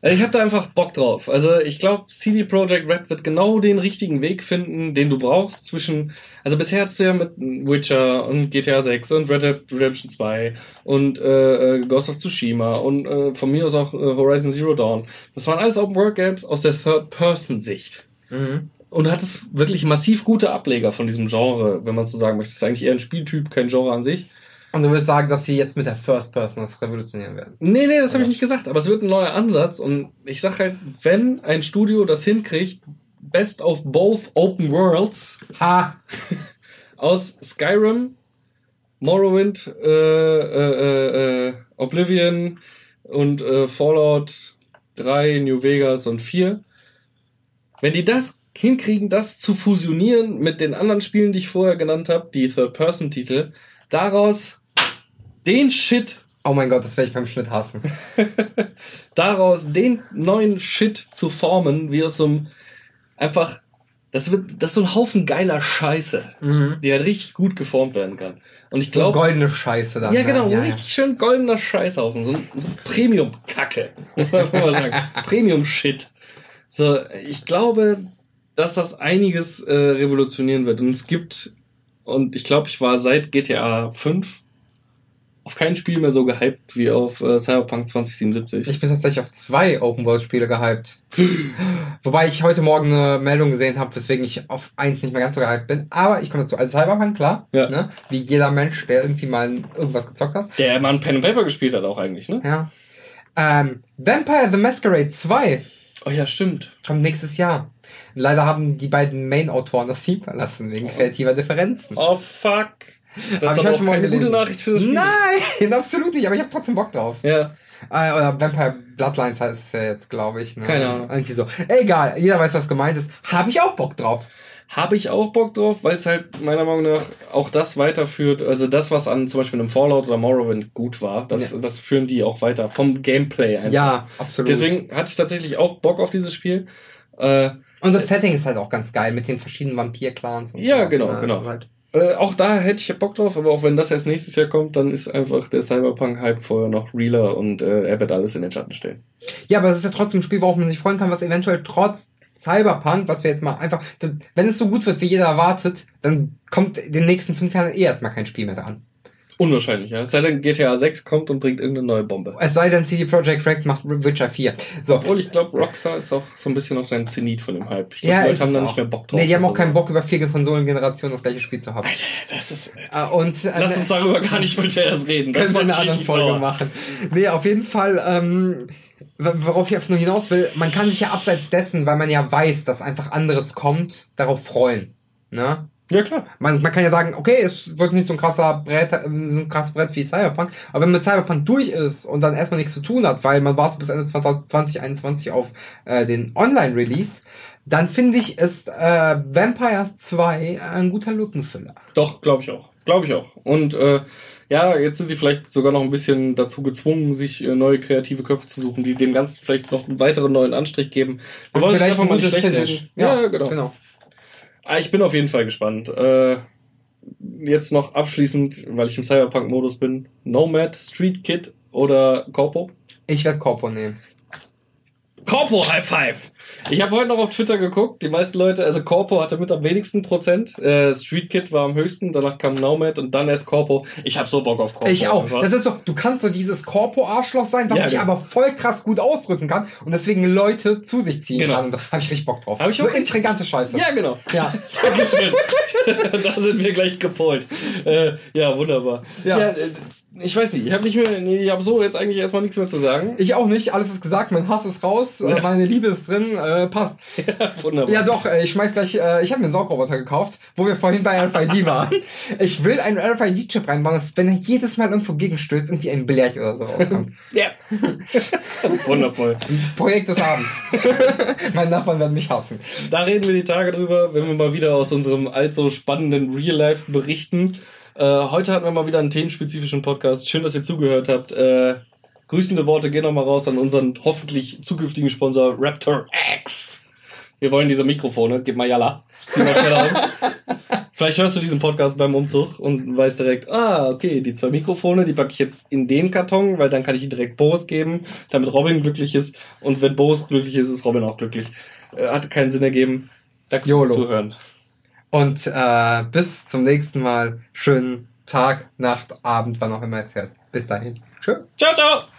Äh, Ich habe da einfach Bock drauf. Also ich glaube, CD Projekt Red wird genau den richtigen Weg finden, den du brauchst zwischen. Also bisher hast du ja mit Witcher und GTA 6 und Red Dead Redemption 2 und äh, äh, Ghost of Tsushima und äh, von mir aus auch äh, Horizon Zero Dawn. Das waren alles Open World Games aus der Third-Person-Sicht. Mhm. Und hat es wirklich massiv gute Ableger von diesem Genre, wenn man so sagen möchte. Das ist eigentlich eher ein Spieltyp, kein Genre an sich. Und du willst sagen, dass sie jetzt mit der First Person das revolutionieren werden. Nee, nee, das habe ich nicht gesagt, aber es wird ein neuer Ansatz und ich sag halt, wenn ein Studio das hinkriegt, Best of Both Open Worlds Ha! aus Skyrim, Morrowind, äh, äh, äh, äh, Oblivion und äh, Fallout 3, New Vegas und 4, wenn die das hinkriegen, das zu fusionieren mit den anderen Spielen, die ich vorher genannt habe, die Third-Person-Titel, daraus den Shit Oh mein Gott, das werde ich beim Schnitt hassen. daraus den neuen Shit zu formen, wie aus so einem einfach, das wird, das ist so ein Haufen geiler Scheiße, Mhm. die halt richtig gut geformt werden kann. Und ich So glaube, goldene Scheiße dann. ja ne? genau, so ja, richtig schön goldener Scheißhaufen, so ein, so ein Premium-Kacke, muss man einfach mal sagen, Premium-Shit. So, ich glaube, dass das einiges äh, revolutionieren wird. Und es gibt, und ich glaube, ich war seit GTA 5 auf kein Spiel mehr so gehypt wie auf äh, Cyberpunk 2077. Ich bin tatsächlich auf zwei Open-World-Spiele gehypt. Wobei ich heute Morgen eine Meldung gesehen habe, weswegen ich auf eins nicht mehr ganz so gehypt bin. Aber ich komme dazu. Also Cyberpunk, klar. Ja. Ne? Wie jeder Mensch, der irgendwie mal irgendwas gezockt hat. Der man Pen and Paper gespielt hat auch eigentlich, ne? Ja. Ähm, Vampire the Masquerade 2 Oh ja, stimmt. kommt nächstes Jahr. Leider haben die beiden Main-Autoren das Team verlassen, wegen kreativer Differenzen. Oh fuck. Das ist ich aber heute auch Morgen keine gute. Nachricht für das Spiel. Nein, absolut nicht, aber ich habe trotzdem Bock drauf. Ja. Äh, oder Vampire Bloodlines heißt es ja jetzt, glaube ich. Ne? Keine Ahnung. Irgendwie so. Egal, jeder weiß, was gemeint ist. Habe ich auch Bock drauf. Habe ich auch Bock drauf, weil es halt meiner Meinung nach auch das weiterführt. Also das, was an zum Beispiel einem Fallout oder Morrowind gut war, das, Ja. das führen die auch weiter. Vom Gameplay einfach. Ja, absolut. Deswegen hatte ich tatsächlich auch Bock auf dieses Spiel. Äh, Und das Setting ist halt auch ganz geil mit den verschiedenen Vampir-Clans und Ja, sowas, genau, ne? Das genau. Halt äh, auch da hätte ich Bock drauf, aber auch wenn das erst nächstes Jahr kommt, dann ist einfach der Cyberpunk-Hype vorher noch realer und äh, er wird alles in den Schatten stellen. ja, aber es ist ja trotzdem ein Spiel, worauf man sich freuen kann, was eventuell trotz Cyberpunk, was wir jetzt mal einfach, wenn es so gut wird, wie jeder erwartet, dann kommt in den nächsten fünf Jahren eh erstmal kein Spiel mehr dran. Unwahrscheinlich, ja. Es sei denn, GTA 6 kommt und bringt irgendeine neue Bombe. Es sei denn, CD Projekt Red macht Witcher 4. So. Obwohl ich glaube, Rockstar ist auch so ein bisschen auf seinem Zenit von dem Hype. Ich glaub, Ja, die Leute haben da nicht mehr Bock drauf. Nee, die haben das auch keinen so. Bock, über vier Konsolengenerationen das gleiche Spiel zu haben. Alter, das ist. Äh, und, äh, Lass uns darüber gar nicht mit erst reden. Das können wir eine andere Folge sauer. machen. Nee, auf jeden Fall, ähm, worauf ich einfach nur hinaus will, man kann sich ja abseits dessen, weil man ja weiß, dass einfach anderes kommt, darauf freuen. Ne? Ja, klar. Man, man kann ja sagen, okay, es wird nicht so ein krasser Brett, äh, so ein krasses Brett wie Cyberpunk, aber wenn man mit Cyberpunk durch ist und dann erstmal nichts zu tun hat, weil man wartet bis Ende 2021 auf äh, den Online-Release, dann finde ich, ist äh, Vampires 2 ein guter Lückenfüller. Doch, glaube ich auch. Glaube ich auch. Und äh, ja, jetzt sind sie vielleicht sogar noch ein bisschen dazu gezwungen, sich äh, neue kreative Köpfe zu suchen, die dem Ganzen vielleicht noch einen weiteren neuen Anstrich geben. Wir wollen es vielleicht einfach ein mal nicht schlecht reden. Ja, genau. genau. Ah, ich bin auf jeden Fall gespannt. Äh, jetzt noch abschließend, weil ich im Cyberpunk-Modus bin. Nomad, Street Kid oder Corpo? Ich werde Corpo nehmen. Corpo High Five! Ich habe heute noch auf Twitter geguckt, die meisten Leute, also Corpo hatte mit am wenigsten Prozent, äh, Street Kid war am höchsten, danach kam Nomad und dann erst Corpo. Ich habe so Bock auf Corpo. Ich auch. einfach. Das ist so, du kannst so dieses Corpo-Arschloch sein, was Ja, sich genau. aber voll krass gut ausdrücken kann und deswegen Leute zu sich ziehen Genau. kann. Und so. Habe ich richtig Bock drauf. Hab ich so auch richtig- intrigante Scheiße. Ja, genau. Ja. Dankeschön. da sind wir gleich gepolt. Äh, ja, wunderbar. Ja. äh, ich weiß nicht, ich habe nicht mehr, nee, ich habe so jetzt eigentlich erstmal nichts mehr zu sagen. Ich auch nicht, alles ist gesagt, mein Hass ist raus, äh, Ja. meine Liebe ist drin, äh, passt. wunderbar. Ja doch, äh, ich schmeiß gleich, äh, ich habe mir einen Saugroboter gekauft, wo wir vorhin bei RFID waren. Ich will einen RFID-Chip reinbauen, dass wenn er jedes Mal irgendwo gegenstößt, irgendwie ein Blech oder so rauskommt. Ja. Wundervoll. Projekt des Abends. Meine Nachbarn werden mich hassen. Da reden wir die Tage drüber, wenn wir mal wieder aus unserem allzu spannenden Real Life berichten. Äh, heute hatten wir mal wieder einen themenspezifischen Podcast. Schön, dass ihr zugehört habt. Äh, grüßende Worte gehen nochmal raus an unseren hoffentlich zukünftigen Sponsor Raptor X. Wir wollen diese Mikrofone. Gib mal Jalla. Zieh mal schneller an. Vielleicht hörst du diesen Podcast beim Umzug und weißt direkt, ah, okay, die zwei Mikrofone, die packe ich jetzt in den Karton, weil dann kann ich ihn direkt Boris geben, damit Robin glücklich ist. Und wenn Boris glücklich ist, ist Robin auch glücklich. Äh, hatte keinen Sinn ergeben. Danke fürs Zuhören. Und äh, bis zum nächsten Mal. Schönen Tag, Nacht, Abend, wann auch immer es hört. Bis dahin. Tschö. Ciao, ciao!